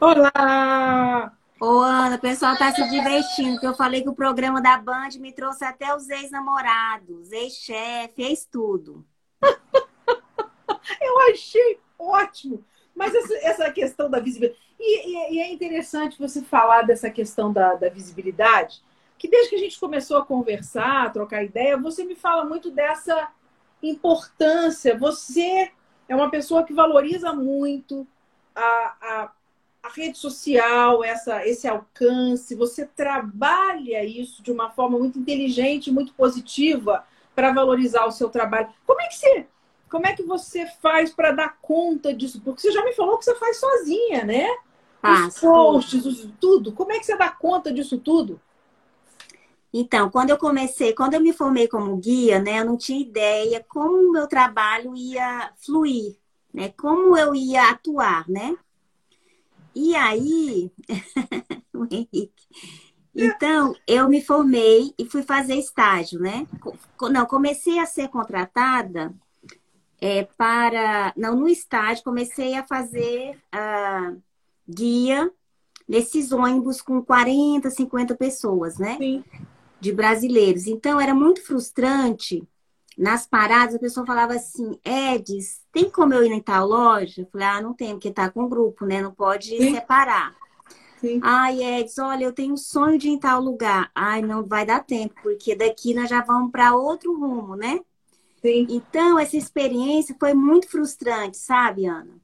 Olá! Ô, Ana, o pessoal tá se divertindo, porque eu falei que o programa da Band me trouxe até os ex-namorados, ex-chefe, ex-tudo. eu achei ótimo! Mas essa, essa questão da visibilidade. E, e, e, é interessante você falar dessa questão da, da visibilidade, que desde que a gente começou a conversar, a trocar ideia, você me fala muito dessa importância. Você é uma pessoa que valoriza muito a, a, a rede social, essa, esse alcance. Você trabalha isso de uma forma muito inteligente, muito positiva para valorizar o seu trabalho. Como é que você como é que você faz para dar conta disso? Porque você já me falou que você faz sozinha, né? Os posts, os, tudo. Como é que você dá conta disso tudo? Então, quando eu comecei, quando eu me formei como guia, né, eu não tinha ideia como o meu trabalho ia fluir, né? Como eu ia atuar, né? E aí, o Henrique. Então, eu me formei e fui fazer estágio, né? Não, comecei a ser contratada é, para. Não, no estágio, comecei a fazer uh, guia nesses ônibus com 40, 50 pessoas, né? Sim. De brasileiros. Então, era muito frustrante. Nas paradas, a pessoa falava assim: Edis, tem como eu ir em tal loja? Eu falei: ah, não tem, porque tá com grupo, né? Não pode Sim. separar. Sim. Ai, Edis, olha, eu tenho um sonho de ir em tal lugar. Ai, não vai dar tempo, porque daqui nós já vamos para outro rumo, né? Sim. Então, essa experiência foi muito frustrante, sabe, Ana?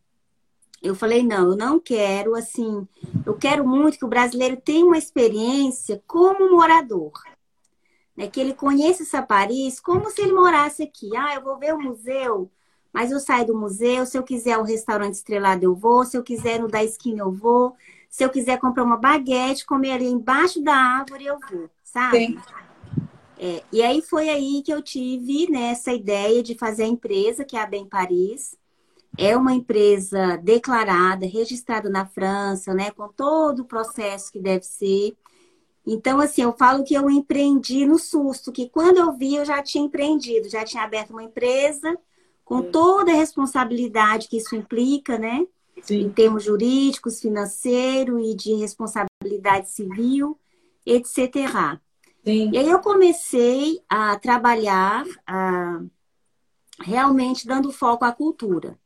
Eu falei, não, eu não quero, assim, eu quero muito que o brasileiro tenha uma experiência como morador. Né? Que ele conheça essa Paris como se ele morasse aqui. Ah, eu vou ver o museu, mas eu saio do museu, se eu quiser um restaurante estrelado, eu vou, se eu quiser no da esquina, eu vou. Se eu quiser comprar uma baguete, comer ali embaixo da árvore, eu vou, sabe? Sim. É, e aí foi aí que eu tive né, essa ideia de fazer a empresa, que é a Bem Paris. É uma empresa declarada, registrada na França, né, com todo o processo que deve ser. Então, assim, eu falo que eu empreendi no susto, que quando eu vi, eu já tinha empreendido, já tinha aberto uma empresa, com toda a responsabilidade que isso implica, né? Sim. Em termos jurídicos, financeiro e de responsabilidade civil, etc. Sim. E aí eu comecei a trabalhar a, realmente dando foco à cultura.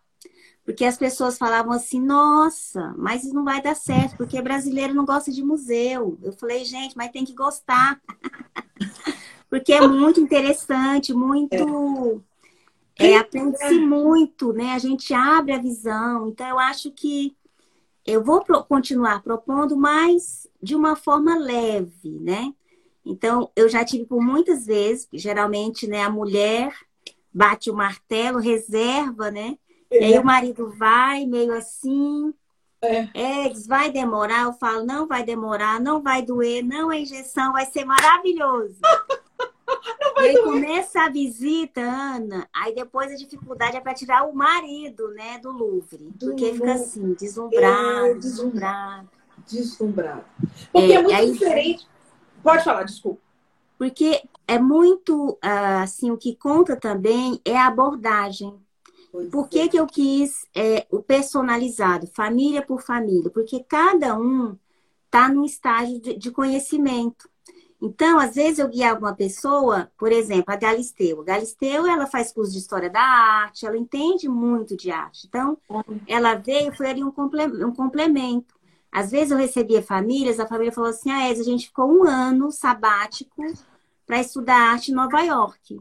Porque as pessoas falavam assim, nossa, mas isso não vai dar certo, porque brasileiro não gosta de museu. Eu falei, gente, mas tem que gostar. porque é muito interessante, muito. É, é aprende-se muito, né? A gente abre a visão. Então, eu acho que eu vou continuar propondo, mas de uma forma leve, né? Então, eu já tive por muitas vezes, geralmente, né, a mulher bate o martelo, reserva, né? É. E aí o marido vai meio assim, é. é, diz, vai demorar, eu falo, não vai demorar, não vai doer, não a injeção vai ser maravilhoso. e aí doer. começa a visita, Ana, aí depois a dificuldade é para tirar o marido, né, do Louvre. Porque do fica assim, deslumbrado, é, deslumbrado. Deslumbrado. Porque é, é muito aí, diferente Pode falar, desculpa. Porque é muito, ah, assim, o que conta também é a abordagem. Pois por que, é. que eu quis é, o personalizado, família por família? Porque cada um está num estágio de, de, conhecimento. Então, às vezes eu guiava uma pessoa, por exemplo, a Galisteu. A Galisteu, ela faz curso de História da Arte, ela entende muito de arte. Então, ela veio, foi ali um complemento. Às vezes eu recebia famílias, a família falou assim: ah, a gente ficou um ano sabático para estudar arte em Nova York.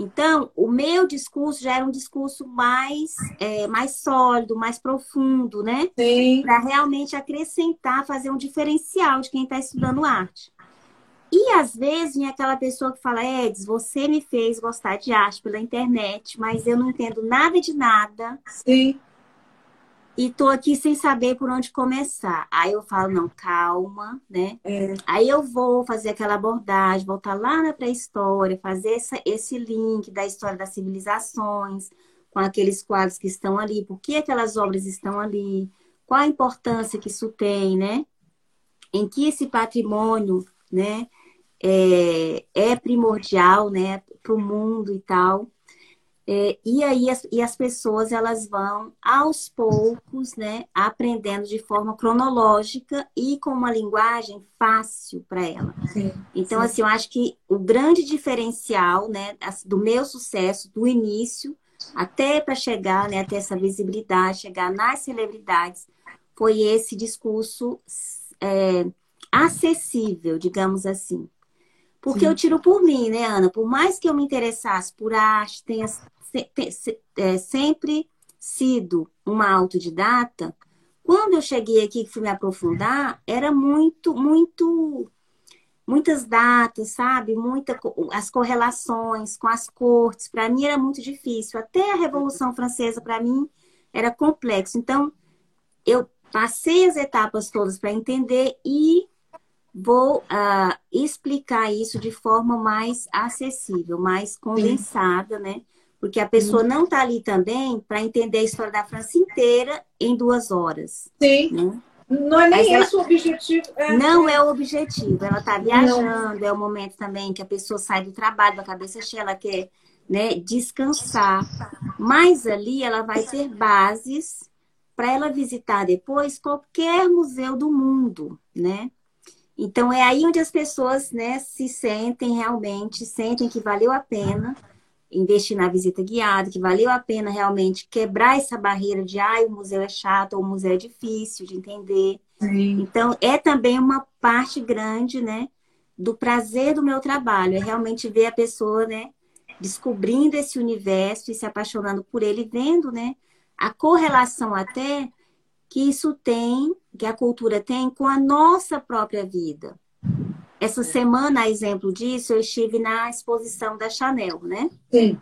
Então, o meu discurso já era um discurso mais, é, mais sólido, mais profundo, né? Para realmente acrescentar, fazer um diferencial de quem está estudando arte. E às vezes vem aquela pessoa que fala, Edson, você me fez gostar de arte pela internet, mas eu não entendo nada de nada. Sim e tô aqui sem saber por onde começar. Aí eu falo, não, calma, né? É. Aí eu vou fazer aquela abordagem, voltar lá na pré-história, fazer essa, esse link da história das civilizações, com aqueles quadros que estão ali, por que aquelas obras estão ali, qual a importância que isso tem, né? Em que esse patrimônio, né, é, é primordial, né, para o mundo e tal. É, e aí as, e as pessoas elas vão aos poucos, né, aprendendo de forma cronológica e com uma linguagem fácil para ela. Sim, então, sim. assim, eu acho que o grande diferencial, né, do meu sucesso do início até para chegar, né, até essa visibilidade, chegar nas celebridades, foi esse discurso é, acessível, digamos assim. Porque Sim. eu tiro por mim, né, Ana? Por mais que eu me interessasse por arte, tenha é, sempre sido uma autodidata, quando eu cheguei aqui que fui me aprofundar, era muito, muito, muitas datas, sabe? Muita, as correlações com as cortes, para mim era muito difícil. Até a Revolução Francesa, para mim, era complexo. Então, eu passei as etapas todas para entender e vou uh, explicar isso de forma mais acessível, mais condensada, Sim. né? Porque a pessoa não está ali também para entender a história da França inteira em duas horas. Sim. Né? Não é nem esse o objetivo. É... Não é o objetivo. Ela está viajando, não. é o momento também que a pessoa sai do trabalho, da cabeça cheia, ela quer né, descansar. Mas ali ela vai ter bases para ela visitar depois qualquer museu do mundo, né? Então é aí onde as pessoas, né, se sentem realmente, sentem que valeu a pena investir na visita guiada, que valeu a pena realmente quebrar essa barreira de ai, o museu é chato ou o museu é difícil de entender. Sim. Então, é também uma parte grande, né, do prazer do meu trabalho, é realmente ver a pessoa, né, descobrindo esse universo e se apaixonando por ele, vendo, né, a correlação até que isso tem, que a cultura tem com a nossa própria vida. Essa semana, a exemplo disso, eu estive na exposição da Chanel, né? Sim.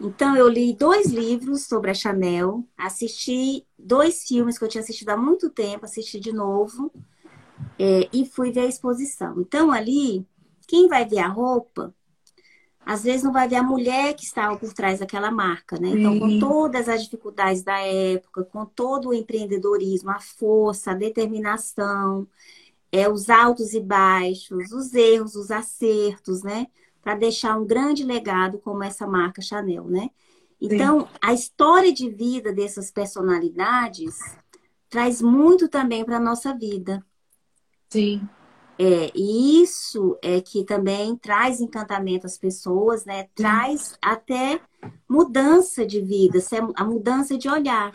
Então, eu li dois livros sobre a Chanel, assisti dois filmes que eu tinha assistido há muito tempo, assisti de novo, é, e fui ver a exposição. Então, ali, quem vai ver a roupa, às vezes não vai ver a mulher que estava por trás daquela marca, né? Então, com todas as dificuldades da época, com todo o empreendedorismo, a força, a determinação, é, os altos e baixos, os erros, os acertos, né? Para deixar um grande legado como essa marca Chanel, né? Então, Sim. a história de vida dessas personalidades traz muito também para a nossa vida. Sim. É, e isso é que também traz encantamento às pessoas, né? Traz até mudança de vida, a mudança de olhar.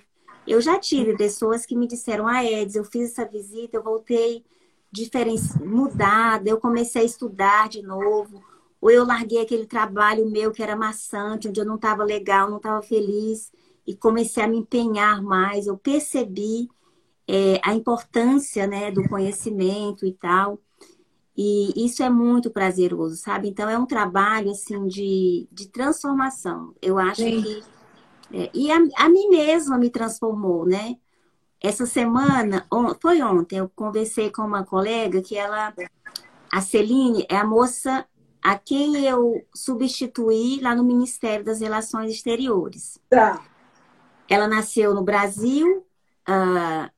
Eu já tive pessoas que me disseram, ah, Eds, eu fiz essa visita, eu voltei diferenci... mudada, eu comecei a estudar de novo, ou eu larguei aquele trabalho meu que era maçante, onde eu não estava legal, não estava feliz, e comecei a me empenhar mais, eu percebi é, a importância né, do conhecimento e tal. E isso é muito prazeroso, sabe? Então é um trabalho assim de, de transformação. Eu acho Sim. que. É, e a, a mim mesma me transformou, né? Essa semana, on, foi ontem, eu conversei com uma colega que ela, a Celine, é a moça a quem eu substituí lá no Ministério das Relações Exteriores. Tá. Ela nasceu no Brasil uh,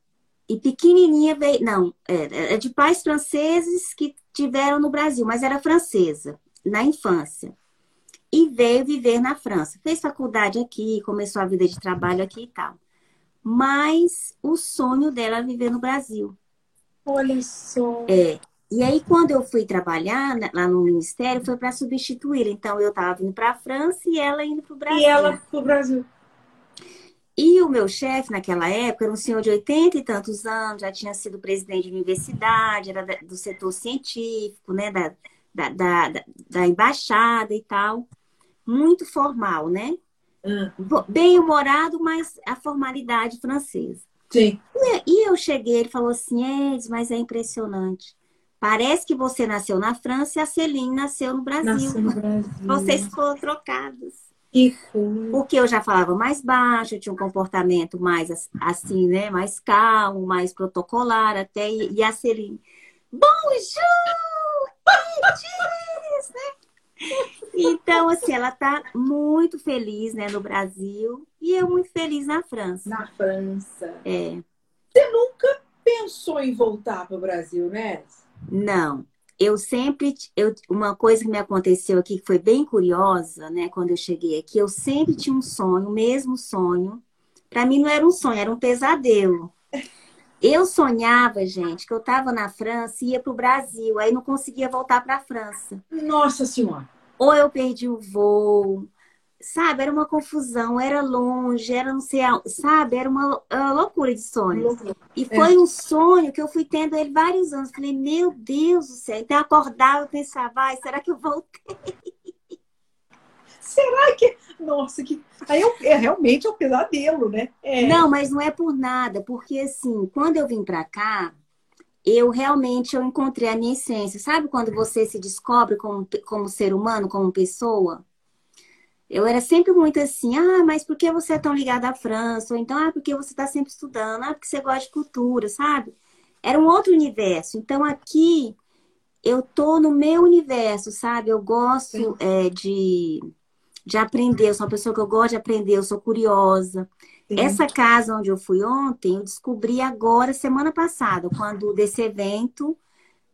e pequenininha veio. Não, é, é de pais franceses que tiveram no Brasil, mas era francesa na infância. E veio viver na França. Fez faculdade aqui, começou a vida de trabalho aqui e tal mas o sonho dela é viver no Brasil. Olha só. É. E aí, quando eu fui trabalhar lá no ministério, foi para substituir. Então, eu estava indo para a França e ela indo para o Brasil. E ela para o Brasil. E o meu chefe, naquela época, era um senhor de 80 e tantos anos, já tinha sido presidente de universidade, era do setor científico, né, da, da, da, da embaixada e tal. Muito formal, né? Bem-humorado, mas a formalidade francesa. Sim. E eu cheguei, ele falou assim, Eds, mas é impressionante. Parece que você nasceu na França e a Celine nasceu no Brasil. Nasceu no Brasil. Vocês foram trocados. E Porque eu já falava mais baixo, eu tinha um comportamento mais assim, né? Mais calmo, mais protocolar até. E a Celine, bonjour! Eds, né? Então, assim, ela está muito feliz, né, no Brasil e eu muito feliz na França. Na França. É. Você nunca pensou em voltar para o Brasil, né? Não. eu sempre, eu, uma coisa que me aconteceu aqui que foi bem curiosa, né? Quando eu cheguei aqui, eu sempre tinha um sonho, o mesmo sonho. Para mim não era um sonho, era um pesadelo. Eu sonhava, gente, que eu estava na França e ia para o Brasil, aí não conseguia voltar para a França. Nossa Senhora! Ou eu perdi o voo, sabe? Era uma confusão, era longe, era não sei, sabe? Era uma, uma loucura de sonho. E é. foi é. um sonho que eu fui tendo ele vários anos. Falei, meu Deus do céu. Então eu acordava e pensava, vai, será que eu voltei? Será que. Nossa, que. Aí é, é realmente é um pesadelo, né? É. Não, mas não é por nada, porque assim, quando eu vim pra cá, eu realmente eu encontrei a minha essência. Sabe quando você se descobre como, como ser humano, como pessoa? Eu era sempre muito assim, ah, mas por que você é tão ligada à França? Ou então, ah, porque você está sempre estudando, ah, porque você gosta de cultura, sabe? Era um outro universo. Então aqui eu tô no meu universo, sabe? Eu gosto é, de, de aprender, eu sou uma pessoa que eu gosto de aprender, eu sou curiosa. Sim. Essa casa onde eu fui ontem, eu descobri agora, semana passada, quando desse evento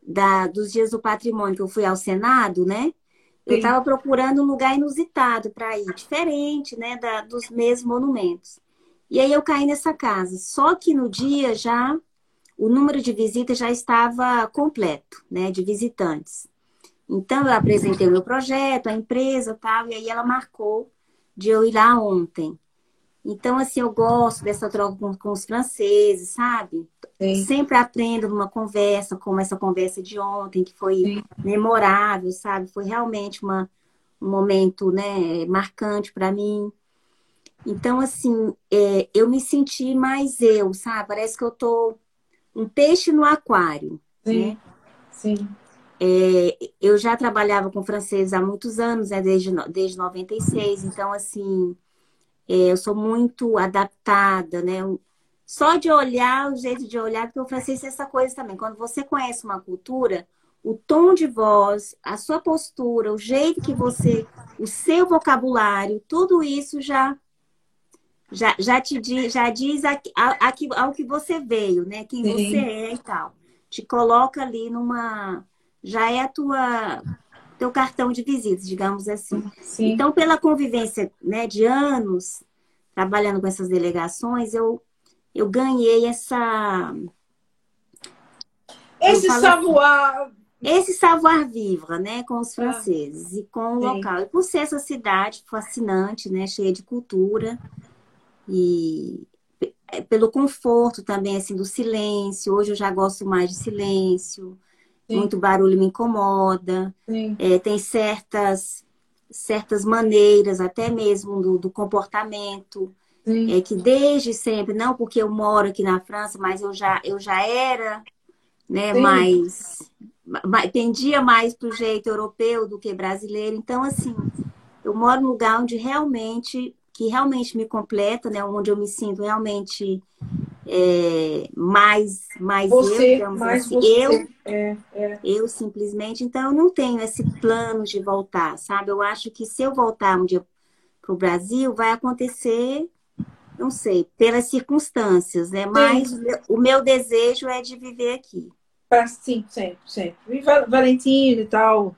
da, dos Dias do Patrimônio, que eu fui ao Senado, né? Eu estava procurando um lugar inusitado para ir, diferente, né, da, dos mesmos monumentos. E aí eu caí nessa casa. Só que no dia já o número de visitas já estava completo, né, de visitantes. Então eu apresentei o meu projeto, a empresa, tal, e aí ela marcou de eu ir lá ontem. Então, assim, eu gosto dessa troca com, com os franceses, sabe? Sim. Sempre aprendo numa conversa, como essa conversa de ontem, que foi Sim. memorável, sabe? Foi realmente uma, um momento, né, marcante para mim. Então, assim, é, eu me senti mais eu, sabe? Parece que eu tô um peixe no aquário, Sim. né? Sim. É, eu já trabalhava com francês há muitos anos, né? Desde, desde 96, então, assim eu sou muito adaptada, né? Só de olhar, o jeito de olhar, porque o francês é essa coisa também. Quando você conhece uma cultura, o tom de voz, a sua postura, o jeito que você, o seu vocabulário, tudo isso já já, já te diz, já diz a, a, a, ao que você veio, né? Quem Sim. você é e tal. Te coloca ali numa. Já é a tua teu cartão de visitas, digamos assim. Sim. Então, pela convivência né, de anos trabalhando com essas delegações, eu, eu ganhei essa. Esse savoir. Esse savoir-vivre, né, com os ah. franceses ah, e com o sim. local. E por ser essa cidade fascinante, né, cheia de cultura e pelo conforto também, assim, do silêncio. Hoje eu já gosto mais de silêncio. Sim. muito barulho me incomoda. É, tem certas, certas maneiras, até mesmo do, do comportamento, é, que desde sempre, não porque eu moro aqui na França, mas eu já, eu já era né, mais, mais. Tendia mais para o jeito europeu do que brasileiro. Então, assim, eu moro num lugar onde realmente, que realmente me completa, né? Onde eu me sinto realmente é, mais, mais você, eu, mais assim. você. eu, é, é. eu simplesmente, então eu não tenho esse plano de voltar, sabe? Eu acho que se eu voltar um dia para o Brasil, vai acontecer, não sei, pelas circunstâncias, né? Mas o meu desejo é de viver aqui. Sim, sempre, sempre. E Valentino e tal.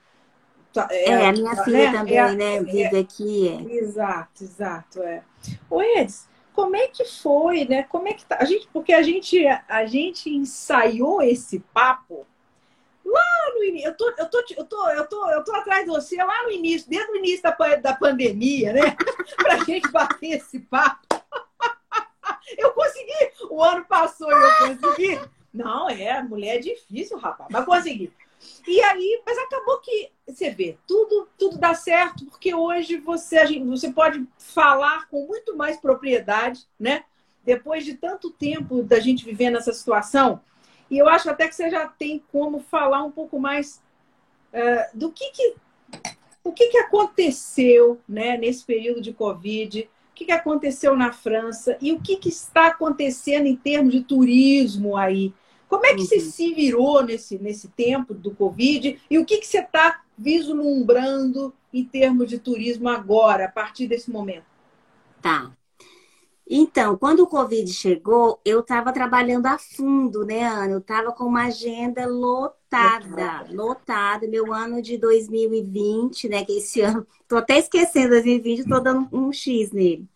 Tá, é, é, a minha filha né? também, é, né? Vive aqui. É. Exato, exato. É. O Edson, como é que foi, né? Como é que tá? A gente, porque a gente, a gente ensaiou esse papo lá no início. Eu tô, eu tô, eu tô, eu tô, eu tô atrás de você lá no início, desde o início da, da pandemia, né? Pra gente bater esse papo. Eu consegui! O ano passou e eu consegui. Não, é, mulher é difícil, rapaz, mas consegui. E aí, mas acabou que você vê, tudo, tudo dá certo, porque hoje você, gente, você pode falar com muito mais propriedade, né? Depois de tanto tempo da gente vivendo essa situação. E eu acho até que você já tem como falar um pouco mais uh, do que, que o que, que aconteceu né, nesse período de Covid, o que, que aconteceu na França e o que, que está acontecendo em termos de turismo aí como é que uhum. você se virou nesse, nesse tempo do Covid e o que, que você está vislumbrando em termos de turismo agora, a partir desse momento? Tá. Então, quando o Covid chegou, eu estava trabalhando a fundo, né, Ana? Eu estava com uma agenda lotada, lotada. Meu ano de 2020, né, que esse ano, tô até esquecendo 2020, tô dando um X nele.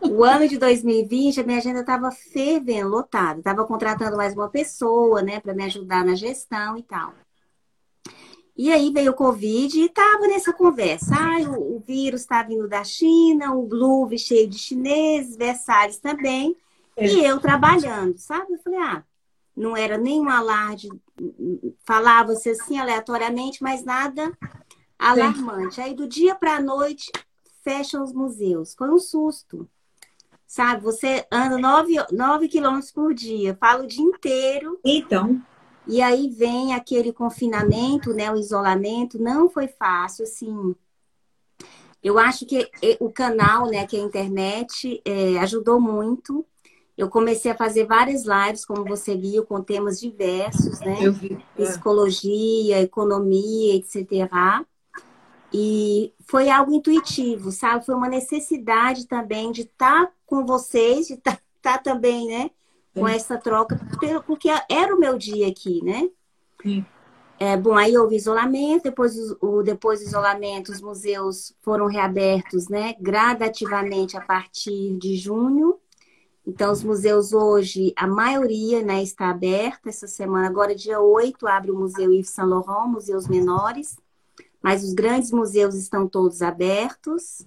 O ano de 2020, a minha agenda estava fervendo, lotada. Estava contratando mais uma pessoa, né, para me ajudar na gestão e tal. E aí veio o Covid e estava nessa conversa. Ah, o, o vírus está vindo da China, o Louvre cheio de chineses, Versalhes também. É. E eu trabalhando, sabe? Eu falei, ah, não era nenhum alarde, falava-se assim aleatoriamente, mas nada alarmante. Aí do dia para a noite fecham os museus. Foi um susto. Sabe, você anda nove, nove quilômetros por dia, fala o dia inteiro. Então. E aí vem aquele confinamento, né? O isolamento. Não foi fácil, assim. Eu acho que o canal, né, que é a internet, é, ajudou muito. Eu comecei a fazer várias lives, como você viu, com temas diversos, né? Eu vi. É. Psicologia, economia, etc. E foi algo intuitivo, sabe? Foi uma necessidade também de estar tá com vocês, de estar tá, tá também, né? com essa troca, porque era o meu dia aqui, né? Sim. É, bom, aí houve isolamento, depois, o, depois do isolamento, os museus foram reabertos, né, gradativamente a partir de junho. Então, os museus hoje, a maioria, né, está aberta essa semana. Agora, dia 8, abre o Museu Yves Saint Laurent, museus menores, mas os grandes museus estão todos abertos.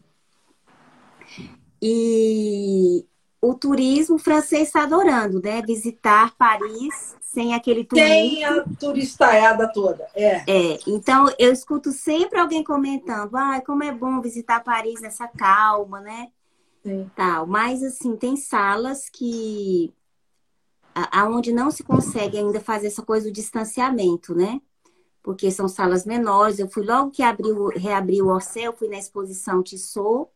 E, o turismo francês está adorando, né? Visitar Paris sem aquele turismo. Tem a turistaiada toda, é. É, então eu escuto sempre alguém comentando, ah, como é bom visitar Paris nessa calma, né? Sim. Tal. Mas assim, tem salas que aonde não se consegue ainda fazer essa coisa do distanciamento, né? Porque são salas menores. Eu fui logo que abriu, reabriu o Orcel, fui na exposição Tissot,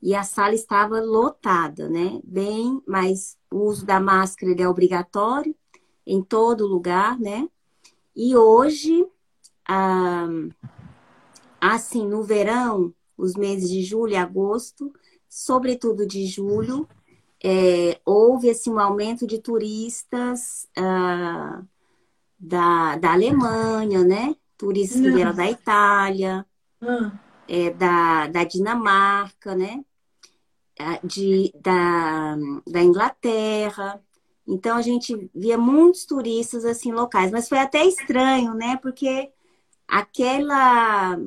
e a sala estava lotada, né? Bem, mas o uso da máscara é obrigatório em todo lugar, né? E hoje, ah, assim, no verão, os meses de julho e agosto, sobretudo de julho, é, houve assim, um aumento de turistas ah, da, da Alemanha, né? Turistas que vieram da Itália, hum. é, da, da Dinamarca, né? de, da, da Inglaterra. Então a gente via muitos turistas assim locais, mas foi até estranho, né? Porque aquela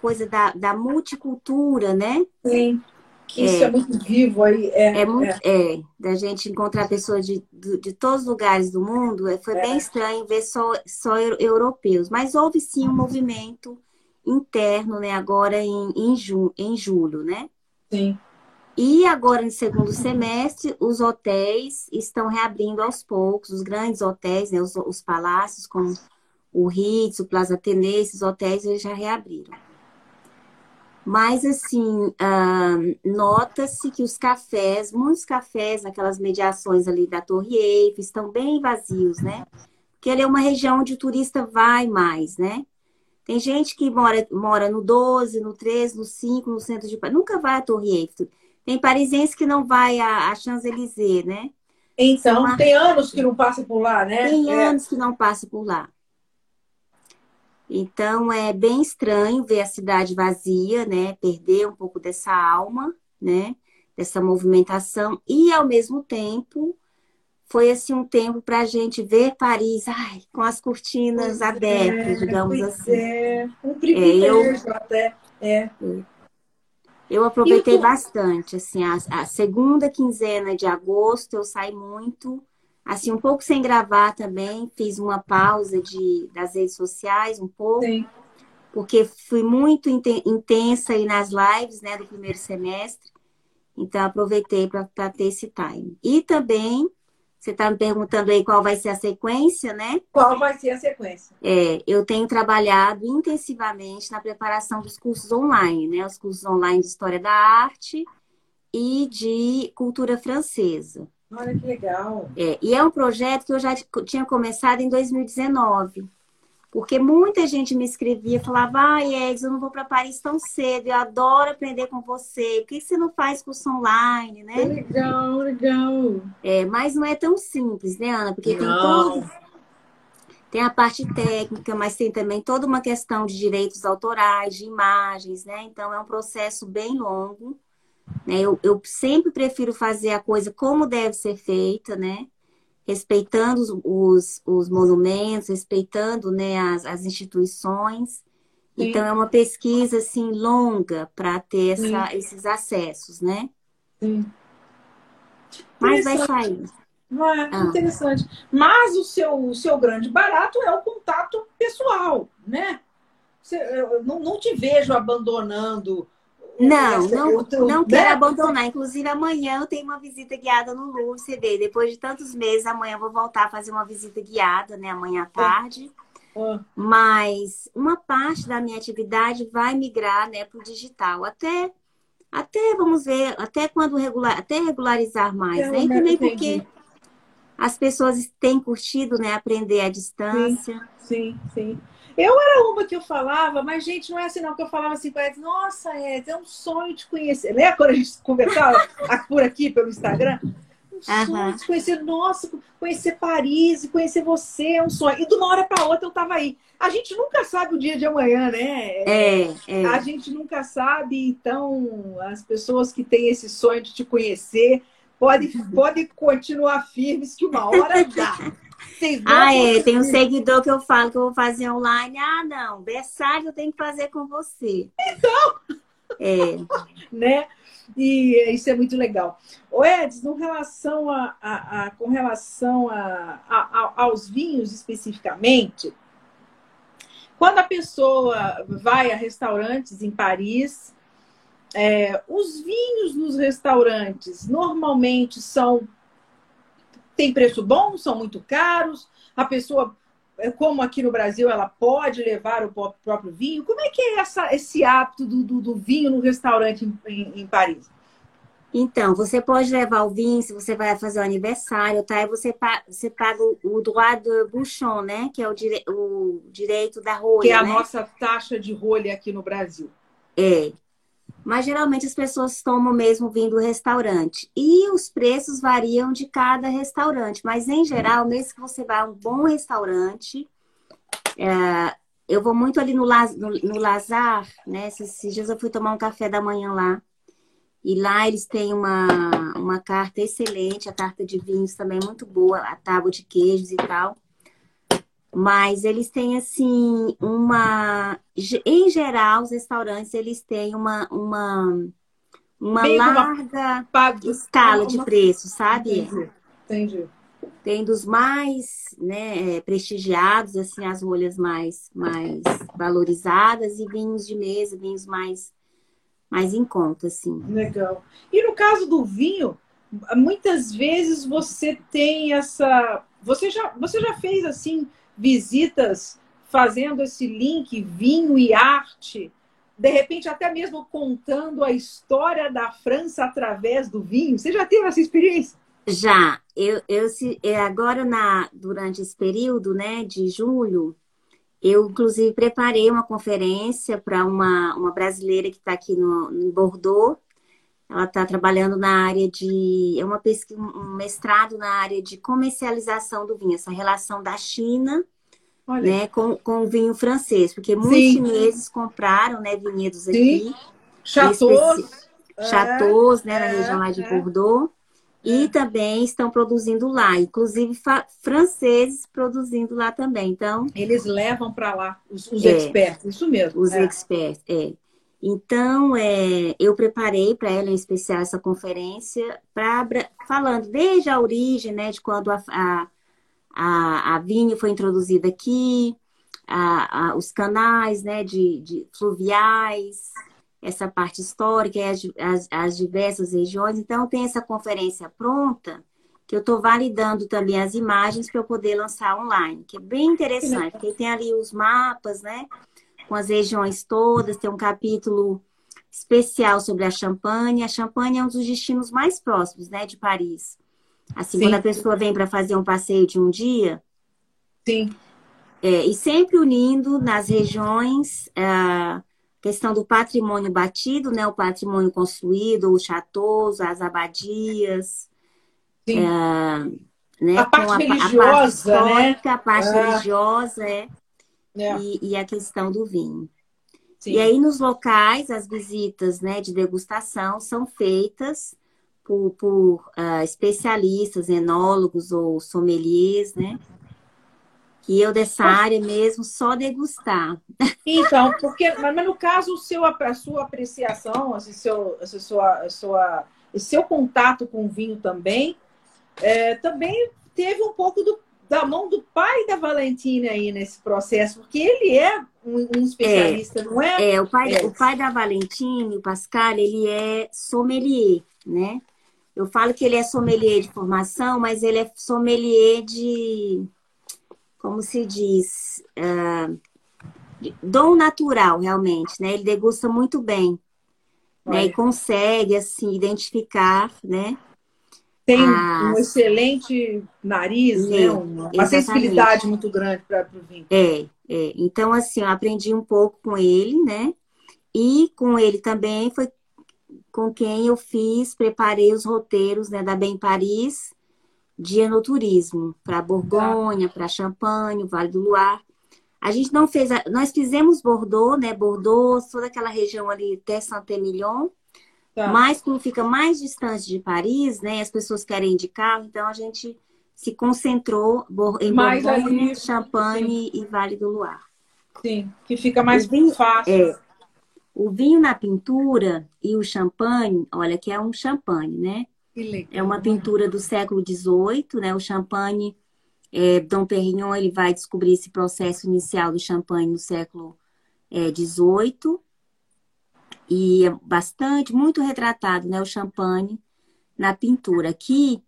coisa da, da multicultura, né? Sim. Que é, isso é muito vivo aí. É, é muito, é. é. da gente encontrar pessoas de, de, de, todos os lugares do mundo. É, foi é. bem estranho ver só, só europeus. Mas houve sim um movimento interno, né? Agora em, em, ju, em julho, né? Sim. E agora, no segundo semestre, os hotéis estão reabrindo aos poucos, os grandes hotéis, né, os, os palácios, como o Ritz, o Plaza Atene, esses hotéis eles já reabriram. Mas, assim, uh, nota-se que os cafés, muitos cafés naquelas mediações ali da Torre Eiffel, estão bem vazios, né? Porque ele é uma região onde o turista vai mais, né? Tem gente que mora, mora no 12, no 13, no 5, no centro de Paris. Nunca vai à Torre Eiffel. Tem parisiense que não vai à, à Champs-Élysées, né? Então, uma... tem anos que não passa por lá, né? Tem é. anos que não passa por lá. Então, é bem estranho ver a cidade vazia, né? Perder um pouco dessa alma, né? Dessa movimentação. E, ao mesmo tempo, foi assim um tempo para a gente ver Paris, ai, com as cortinas pois abertas, é, digamos assim. É, um privilégio é, eu, até. É. Eu aproveitei bastante, assim, a, a, segunda quinzena de agosto eu saí muito, assim, um pouco sem gravar também, fiz uma pausa de, das redes sociais, um pouco, Sim. porque fui muito intensa aí nas lives, né, do primeiro semestre, então aproveitei para ter esse time. E também você está me perguntando aí qual vai ser a sequência, né? Qual vai ser a sequência? É, eu tenho trabalhado intensivamente na preparação dos cursos online, né? Os cursos online de História da Arte e de Cultura Francesa. Olha que legal. É, e é um projeto que eu já tinha começado em 2019. Porque muita gente me escrevia, falava, ai, Edson, eu não vou para Paris tão cedo, eu adoro aprender com você. Por que você não faz curso online, né? Legal, legal. É, mas não é tão simples, né, Ana? Porque não. tem todo. Tem a parte técnica, mas tem também toda uma questão de direitos autorais, de imagens, né? Então é um processo bem longo. Né? Eu, eu sempre prefiro fazer a coisa como deve ser feita, né? respeitando os, os, os monumentos, respeitando né, as, as instituições. Sim. Então, é uma pesquisa assim longa para ter essa, esses acessos, né? Sim. Mas vai sair. É, ah. Interessante. Mas o seu, o seu grande barato é o contato pessoal, né? Você, eu não, não te vejo abandonando não, não, não quero abandonar. Inclusive, amanhã eu tenho uma visita guiada no você vê. Depois de tantos meses, amanhã eu vou voltar a fazer uma visita guiada, né? Amanhã à tarde. Ah. Mas uma parte da minha atividade vai migrar né, para o digital. Até, até, vamos ver, até quando regular, até regularizar mais, eu né? E também porque as pessoas têm curtido né, aprender à distância. Sim, sim. sim. Eu era uma que eu falava, mas, gente, não é assim não, que eu falava assim com Ed, nossa, Ed, é um sonho te conhecer. Lembra quando a gente conversava por aqui, pelo Instagram? Um sonho uhum. de conhecer, nossa, conhecer Paris, conhecer você, é um sonho. E de uma hora para outra eu tava aí. A gente nunca sabe o dia de amanhã, né? É, é. A gente nunca sabe, então, as pessoas que têm esse sonho de te conhecer, podem pode continuar firmes que uma hora dá. Ah, é. Tem um seguidor que eu falo que eu vou fazer online. Ah, não. Berçário eu tenho que fazer com você. Então. É. né? E isso é muito legal. O Edson, com relação, a, a, a com relação a, a, aos vinhos especificamente, quando a pessoa vai a restaurantes em Paris, é, os vinhos nos restaurantes normalmente são tem preço bom, são muito caros, a pessoa, é, como aqui no Brasil, ela pode levar o próprio vinho. Como é que é essa, esse hábito do, do, do vinho no restaurante em, em, em, Paris? Então, você pode levar o vinho se você vai fazer o aniversário, tá? E você, paga, você paga o droit de bouchon, né? Que é o, dire, o direito da rolha, Que é a né? nossa taxa de rolha aqui no Brasil. É. Mas geralmente as pessoas tomam mesmo vindo do restaurante. E os preços variam de cada restaurante. Mas em geral, mesmo que você vá a um bom restaurante, é, eu vou muito ali no, no, no Lazar, né? Esses, esses dias eu fui tomar um café da manhã lá. E lá eles têm uma, uma carta excelente, a carta de vinhos também muito boa, a tábua de queijos e tal. Mas eles têm, assim, uma. Em geral, os restaurantes eles têm uma, uma, uma larga uma... escala de preço, sabe? Entendi. Entendi. Tem dos mais né, prestigiados, assim, as rolhas mais, mais valorizadas, e vinhos de mesa, vinhos mais, mais em conta, assim. Legal. E no caso do vinho, muitas vezes você tem essa. Você já, você já fez assim visitas fazendo esse link vinho e arte, de repente até mesmo contando a história da França através do vinho. Você já teve essa experiência? Já. Eu, eu é, agora na durante esse período, né, de julho, eu inclusive preparei uma conferência para uma, uma brasileira que está aqui no, em Bordeaux. Ela está trabalhando na área de. É uma pesquisa, um mestrado na área de comercialização do vinho, essa relação da China né, com, com o vinho francês, porque muitos Sim. chineses compraram né, vinhedos aqui. Chateaus. Chateaus, é, né, na região lá de é, Bordeaux. É. E também estão produzindo lá, inclusive franceses produzindo lá também. Então eles levam para lá os, os é, experts, isso mesmo. Os é. experts, é. Então, é, eu preparei para ela em especial essa conferência, pra, falando desde a origem, né, de quando a, a, a, a vinho foi introduzida aqui, a, a, os canais né, de, de, fluviais, essa parte histórica, as, as, as diversas regiões. Então, tem essa conferência pronta que eu estou validando também as imagens para eu poder lançar online, que é bem interessante, porque tem ali os mapas, né? Com as regiões todas, tem um capítulo especial sobre a Champagne. A Champagne é um dos destinos mais próximos, né, de Paris. Assim, Sim. quando a pessoa vem para fazer um passeio de um dia, Sim. É, e sempre unindo nas regiões a questão do patrimônio batido, né? O patrimônio construído, os chateaus, as abadias. É, né? A parte a, religiosa, a parte histórica, né? a parte religiosa, é. É. E, e, a questão do vinho. Sim. E aí, nos locais, as visitas né, de degustação são feitas por, por uh, especialistas, enólogos ou sommeliers, né? Que eu dessa área mesmo só degustar. Então, porque, mas, no caso, o seu, a sua apreciação, assim, seu, a sua, sua, seu contato com o vinho também, é, também teve um pouco do, da mão do pai da Valentina aí nesse processo, porque ele é um, um especialista, é, não é? É, o pai, é. o pai da Valentina, o Pascal, ele é sommelier, né? Eu falo que ele é sommelier de formação, mas ele é sommelier de, como se diz, uh, dom natural, realmente, né? Ele degusta muito bem, né? E consegue, assim, identificar, né? Tem As... um excelente nariz, é, né? Uma, sensibilidade muito grande para o vinho. É, é. Então, assim, eu aprendi um pouco com ele, né? E com ele também foi com quem eu fiz, preparei os roteiros né, da Bem Paris de enoturismo para Borgonha, para Champagne, Vale do Loire. A gente não fez, a... nós fizemos Bordeaux, né? Bordeaux, toda aquela região ali até Saint-Emilion. Tá. Mas como fica mais distante de Paris, né? As pessoas querem de carro, então a gente se concentrou em mais Borgonha, ali, Champagne sim. e Vale do Loire. Sim, que fica mais vinho, fácil. É, o vinho na pintura e o champanhe, olha, que é um champanhe, né? É uma pintura do século XVIII, né? O champanhe, é, Dom Perignon, ele vai descobrir esse processo inicial do champanhe no século XVIII. É, e é bastante, muito retratado, né? O champanhe na pintura. Aqui,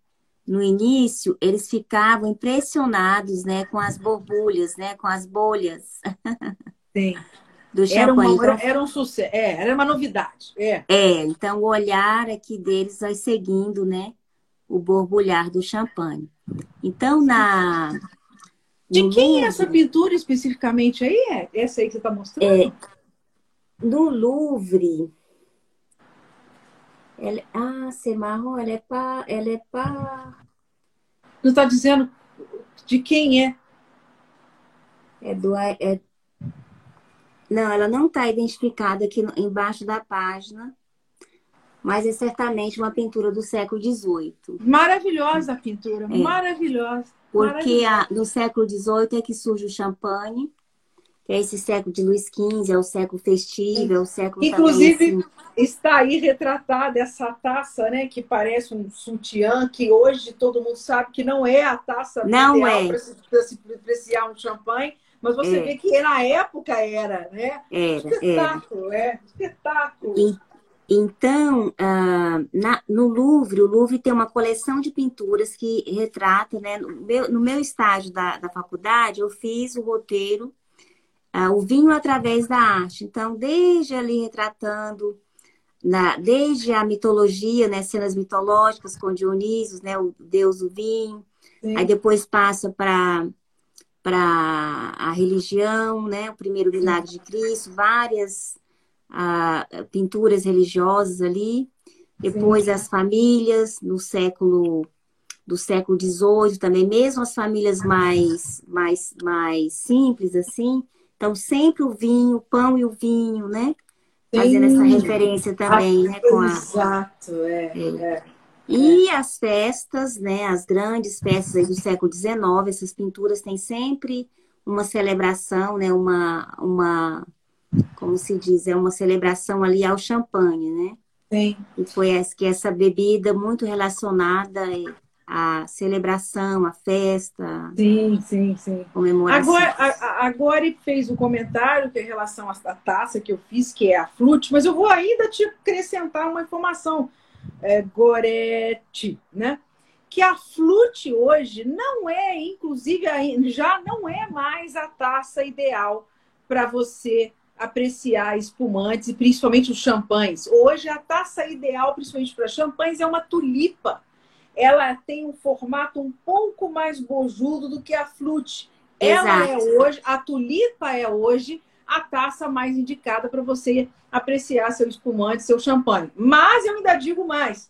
no início, eles ficavam impressionados, né? Com as borbulhas, né? Com as bolhas. Sim do era champanhe. Uma, então, era um sucesso, é, era uma novidade. É. é, então o olhar aqui deles vai seguindo, né? O borbulhar do champanhe. Então, na. De quem é essa pintura especificamente aí? É essa aí que você está mostrando? É, no Louvre. Ela, ah, ser marrom, ela é pá. Ela é pá. Não está dizendo de quem é? É do, é não, ela não está identificada aqui embaixo da página, mas é certamente uma pintura do século XVIII. Maravilhosa a pintura, é. maravilhosa. Porque a, no século XVIII é que surge o champanhe, que é esse século de Luís XV, é o século festivo, é o século Inclusive, também, assim... está aí retratada essa taça, né, que parece um sutiã, que hoje todo mundo sabe que não é a taça não é. para se, se apreciar um champanhe, mas você é. vê que na época era, né? Era, espetáculo, era. é. Espetáculo. E, então, uh, na, no Louvre, o Louvre tem uma coleção de pinturas que retrata, né? No meu, no meu estágio da, da faculdade, eu fiz o roteiro, uh, o vinho através da arte. Então, desde ali retratando, na, desde a mitologia, né? Cenas mitológicas com Dionísio, né? O deus do vinho. Sim. Aí depois passa para para a religião, né? O primeiro milagre de Cristo, várias ah, pinturas religiosas ali. Depois Sim. as famílias no século do século XVIII também, mesmo as famílias mais mais mais simples assim. Então sempre o vinho, o pão e o vinho, né? Fazendo Sim. essa referência também, ah, né? Com a... Exato, é. é. é. E as festas, né, as grandes festas do século XIX, essas pinturas têm sempre uma celebração, né, uma, uma, como se diz, é uma celebração ali ao champanhe, né? Sim. E foi essa, que essa bebida muito relacionada à celebração, à festa. Sim, sim, sim. Comemoração. Agora, a, agora fez um comentário é em relação à taça que eu fiz, que é a flute, mas eu vou ainda te acrescentar uma informação é, Goretti, né? Que a flute hoje não é, inclusive, já não é mais a taça ideal para você apreciar espumantes e principalmente os champanhes. Hoje a taça ideal, principalmente para champanhes, é uma tulipa. Ela tem um formato um pouco mais bojudo do que a flute, Ela é hoje, a tulipa é hoje a taça mais indicada para você apreciar seu espumante, seu champanhe. Mas eu ainda digo mais,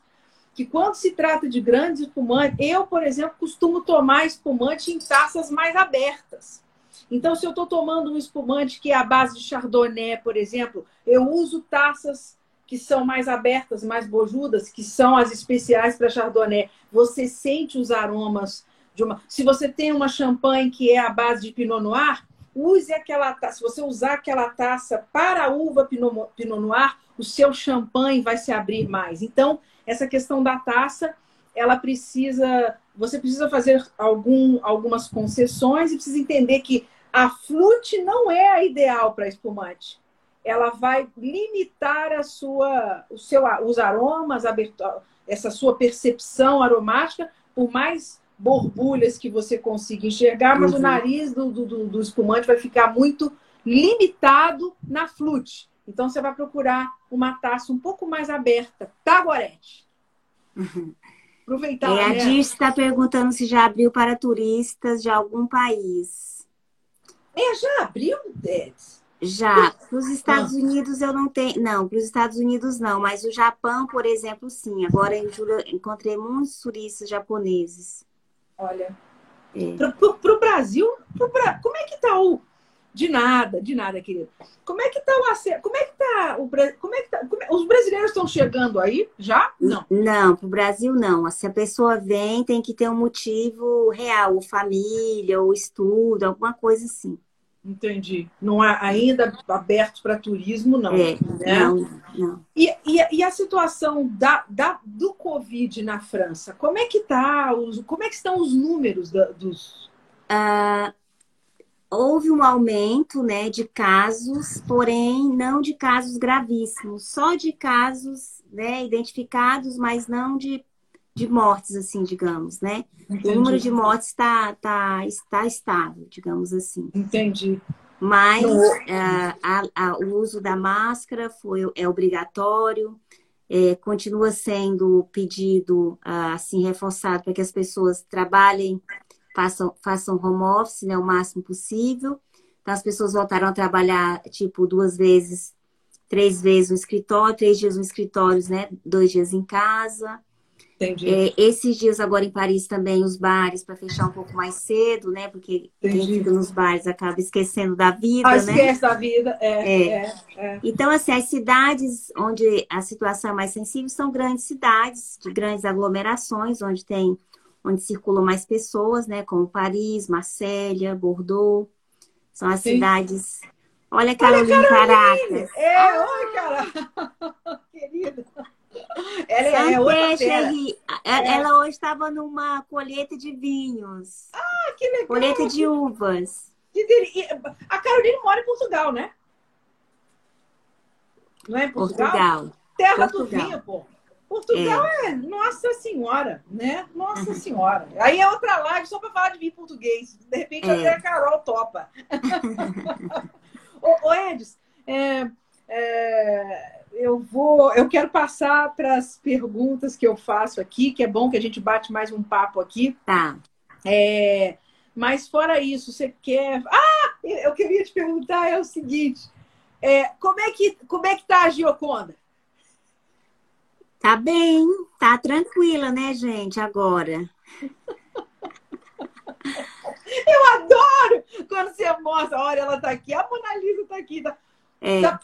que quando se trata de grandes espumantes, eu, por exemplo, costumo tomar espumante em taças mais abertas. Então, se eu estou tomando um espumante que é a base de chardonnay, por exemplo, eu uso taças que são mais abertas, mais bojudas, que são as especiais para chardonnay. Você sente os aromas de uma. Se você tem uma champanhe que é a base de pinot noir, use aquela taça. Se você usar aquela taça para a uva pinot, pinot noir, o seu champanhe vai se abrir mais. Então, essa questão da taça, ela precisa, você precisa fazer algum, algumas concessões e precisa entender que a flute não é a ideal para espumante. Ela vai limitar a sua, o seu, os aromas, essa sua percepção aromática, por mais borbulhas que você consiga enxergar, mas uhum. o nariz do, do, do espumante vai ficar muito limitado na flute. Então você vai procurar uma taça um pouco mais aberta, tá, Gorete? Uhum. Aproveitar. É, a né? Dirce está perguntando se já abriu para turistas de algum país. É, já abriu, Dedes? Já. Para os Estados ah. Unidos eu não tenho. Não, para os Estados Unidos não, mas o Japão, por exemplo, sim. Agora em julho encontrei muitos turistas japoneses. Olha. É. Para o Brasil, pro, como é que está o. De nada, de nada, querido. Como é que está o acesso? Como é que está o como é que tá, como é... os brasileiros estão chegando aí já? Não. Não, para o Brasil não. Se a pessoa vem, tem que ter um motivo real, ou família, ou estudo, alguma coisa assim. Entendi. Não há ainda aberto para turismo, não. É, né? Não, não. E, e, e, a situação da, da, do Covid na França, como é que tá? Os, como é que estão os números da, dos. Ah, houve um aumento né, de casos, porém não de casos gravíssimos, só de casos né, identificados, mas não de de mortes, assim, digamos, né? Entendi. O número de mortes está tá, está estável, digamos assim. Entendi. Mas uh, a, a, o uso da máscara foi, é obrigatório, é, continua sendo pedido, uh, assim, reforçado para que as pessoas trabalhem, façam, façam home office né, o máximo possível. Então, as pessoas voltaram a trabalhar, tipo, duas vezes, três vezes no escritório, três dias no escritório, né? Dois dias em casa. Entendi. É, esses dias agora em Paris também, os bares para fechar um pouco mais cedo, né? Porque Entendi. quem fica nos bares acaba esquecendo da vida, ah, né? Esquece da vida, é, é. é, é. Então, assim, as cidades onde a situação é mais sensível são grandes cidades, de grandes aglomerações, onde tem, onde circulam mais pessoas, né? Como Paris, Marsella, Bordeaux. São as Sim. cidades. Olha, Carolina Caracas. É, oi, cara. Querida. Ela é outra ela, ela hoje estava numa colheita de vinhos. Ah, que legal! Colheita de uvas. A Carolina mora em Portugal, né? Não é em Portugal? Portugal. Terra Portugal. do vinho, pô. Portugal é. é. Nossa Senhora, né? Nossa uhum. Senhora. Aí é outra live só para falar de vinho português. De repente é. até a Carol topa. ô, ô Edis, é, é, eu vou, eu quero passar para as perguntas que eu faço aqui, que é bom que a gente bate mais um papo aqui. Tá. É, mas fora isso, você quer? Ah, eu queria te perguntar é o seguinte: é, como é que como é que tá a Gioconda? Tá bem, tá tranquila, né, gente? Agora. Eu adoro quando você mostra, olha, ela tá aqui, a Mona Lisa tá aqui. Tá, é. tá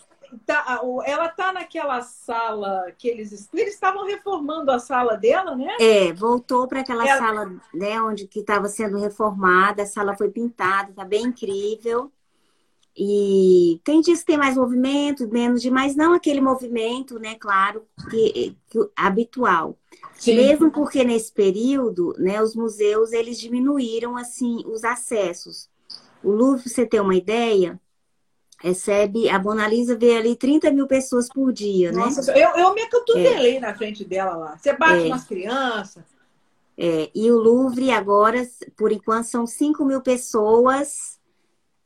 tá, ela tá naquela sala que eles eles estavam reformando a sala dela, né? É, voltou para aquela ela... sala, né, onde que estava sendo reformada, a sala foi pintada, tá bem incrível. E tem dias que tem mais movimento, menos de, mas não aquele movimento, né, claro, que, que habitual. Sim. Mesmo porque nesse período, né, os museus eles diminuíram assim os acessos. O Louvre, você ter uma ideia, recebe, a Mona Lisa vê ali 30 mil pessoas por dia, né? Nossa, né? Eu, eu me acantudelei é. na frente dela lá. Você bate é. umas crianças. É. E o Louvre agora, por enquanto, são 5 mil pessoas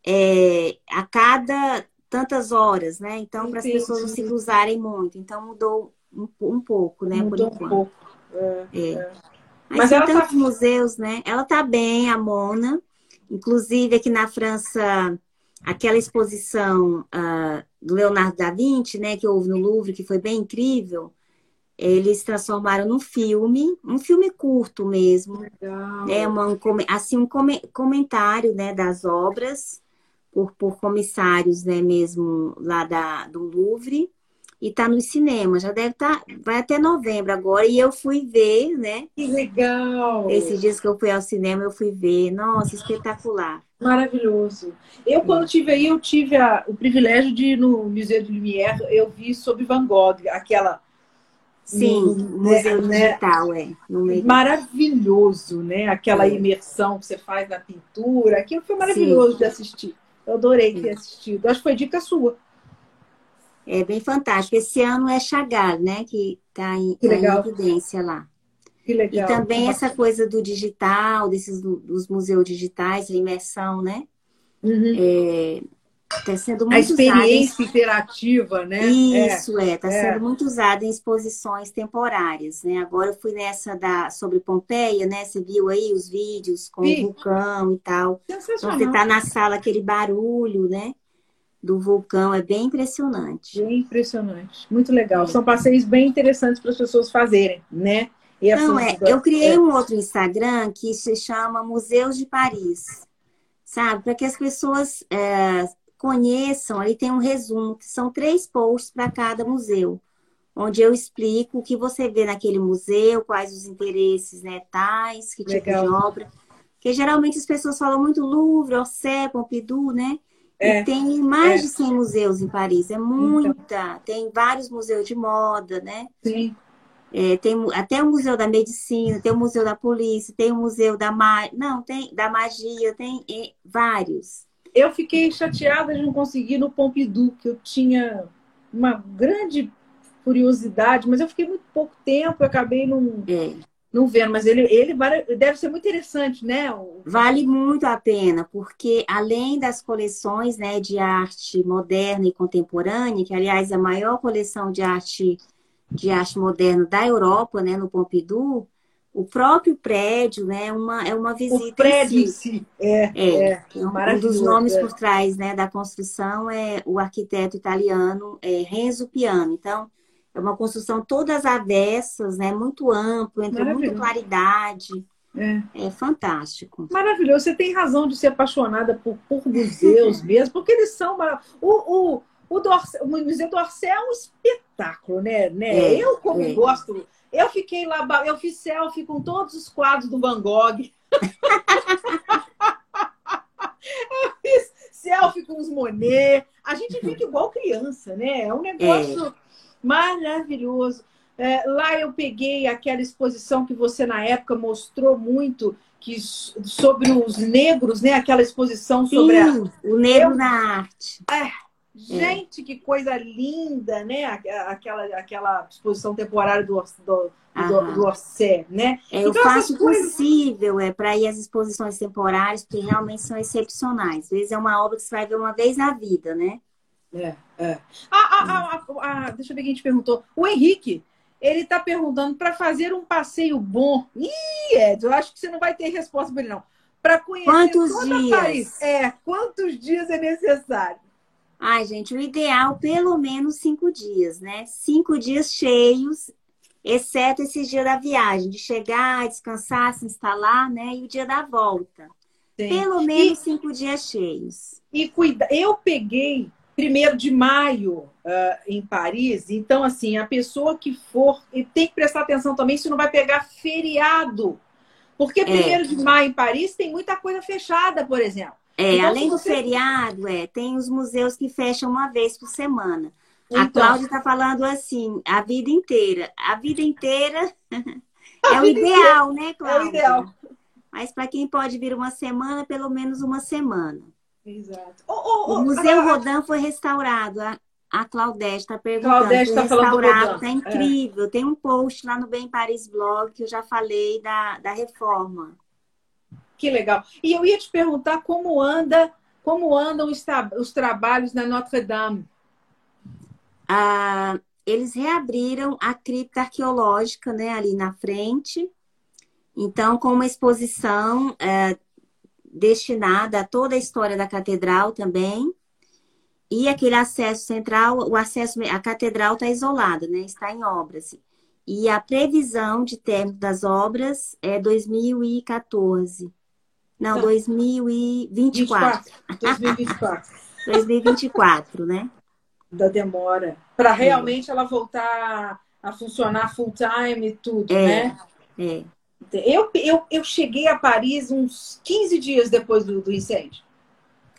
é, a cada tantas horas, né? Então, para as pessoas não se cruzarem muito. Então, mudou um, um pouco, né? Mudou por enquanto. Um pouco. É, é. Mas, Mas tem tantos tá... museus, né? Ela tá bem, a Mona. Inclusive, aqui na França, aquela exposição uh, do Leonardo da Vinci, né, que houve no Louvre, que foi bem incrível, eles transformaram num filme, um filme curto mesmo. Legal. É uma, um, assim, um comentário né, das obras por, por comissários né, mesmo lá da, do Louvre e tá no cinema. Já deve estar, tá, vai até novembro agora. E eu fui ver, né? Que legal! Esses dias que eu fui ao cinema, eu fui ver. Nossa, espetacular. Maravilhoso. Eu, quando tive aí, eu tive a, o privilégio de ir no Museu do Lumière, eu vi sobre Van Gogh, aquela. Sim, no, Museu né, Digital, é. Maravilhoso, né? Aquela é. imersão que você faz na pintura. Aquilo foi maravilhoso Sim. de assistir. Eu adorei ter assistido. Acho que foi dica sua. É bem fantástico. Esse ano é Chagall, né? Que está em, tá em evidência lá. Que legal. E também essa coisa do digital, desses dos museus digitais, a imersão, né? Uhum. É, tá sendo muito a experiência usada... interativa, né? Isso, é. Está é, é. sendo muito usada em exposições temporárias, né? Agora eu fui nessa da sobre Pompeia, né? Você viu aí os vídeos com Sim. o vulcão e tal. Então você está na sala, aquele barulho, né? Do vulcão é bem impressionante. Bem impressionante. Muito legal. São passeios bem interessantes para as pessoas fazerem, né? E Não, é, eu criei é. um outro Instagram que se chama Museus de Paris, sabe? Para que as pessoas é, conheçam. Ali tem um resumo, que são três posts para cada museu, onde eu explico o que você vê naquele museu, quais os interesses né, tais, que tipo Legal. de obra. Porque geralmente as pessoas falam muito Louvre, Orsay, Pompidou, né? É, e tem mais é. de 100 museus em Paris, é muita. Então. Tem vários museus de moda, né? Sim. É, tem até o Museu da Medicina, tem o Museu da Polícia, tem o Museu da Ma... não, tem da Magia, tem é, vários. Eu fiquei chateada de não conseguir no Pompidou, que eu tinha uma grande curiosidade, mas eu fiquei muito pouco tempo, eu acabei não. É não vendo, mas ele, ele deve ser muito interessante, né? Vale muito a pena, porque além das coleções né, de arte moderna e contemporânea, que aliás é a maior coleção de arte de arte moderna da Europa, né, no Pompidou, o próprio prédio, né, uma, é uma visita. O prédio em si. É, é, é, é um dos nomes é. por trás né, da construção é o arquiteto italiano é, Renzo Piano. Então, é uma construção todas avessas, né? Muito amplo, entre muita claridade. É. é. fantástico. Maravilhoso. Você tem razão de ser apaixonada por, por museus mesmo, porque eles são. O, o, o, Dorce, o Museu do Orsay é um espetáculo, né? né? É, eu, como é. gosto, eu fiquei lá, eu fiz selfie com todos os quadros do Van Gogh. eu fiz selfie com os Monet. A gente fica igual criança, né? É um negócio. É maravilhoso. É, lá eu peguei aquela exposição que você na época mostrou muito que sobre os negros, né? Aquela exposição sobre Sim, a... o negro eu... na arte. É, gente, é. que coisa linda, né? Aquela, aquela exposição temporária do, do, do, do Orsay, né? É, eu então, faço o coisas... possível é, para ir às exposições temporárias, que realmente são excepcionais. Às vezes é uma obra que você vai ver uma vez na vida, né? É, é. Ah, ah, ah, ah, deixa eu ver quem te perguntou. O Henrique, ele está perguntando para fazer um passeio bom. Ih, Ed, eu acho que você não vai ter resposta para ele, não. Para conhecer quantos toda dias? Paris. É, quantos dias é necessário? Ai, gente, o ideal, pelo menos cinco dias, né? Cinco dias cheios, exceto esse dia da viagem, de chegar, descansar, se instalar, né? E o dia da volta. Sim. Pelo menos e, cinco dias cheios. E cuida, eu peguei 1 de maio uh, em Paris. Então, assim, a pessoa que for. E tem que prestar atenção também se não vai pegar feriado. Porque 1 é. de maio em Paris tem muita coisa fechada, por exemplo. É, então, além você... do feriado, é, tem os museus que fecham uma vez por semana. Então, a Cláudia está falando assim, a vida inteira. A vida inteira é o ideal, inteira. né, Cláudia? É o ideal. Mas para quem pode vir uma semana, pelo menos uma semana. Exato. Oh, oh, oh, o Museu ah, Rodin foi restaurado. A, a Claudete está perguntando. Claudete está restaurado, está incrível. É. Tem um post lá no Bem Paris Blog que eu já falei da, da reforma. Que legal. E eu ia te perguntar como anda, como andam os, os trabalhos na Notre Dame. Ah, eles reabriram a cripta arqueológica, né, ali na frente. Então, com uma exposição é, destinada a toda a história da catedral também. E aquele acesso central, o acesso, a catedral está isolada, né? Está em obras. E a previsão de término das obras é 2014. Não, tá. 2024. 2024. 2024, né? Da demora. Para realmente é. ela voltar a funcionar full time e tudo, é, né? É. Eu, eu, eu cheguei a Paris uns 15 dias depois do, do incêndio.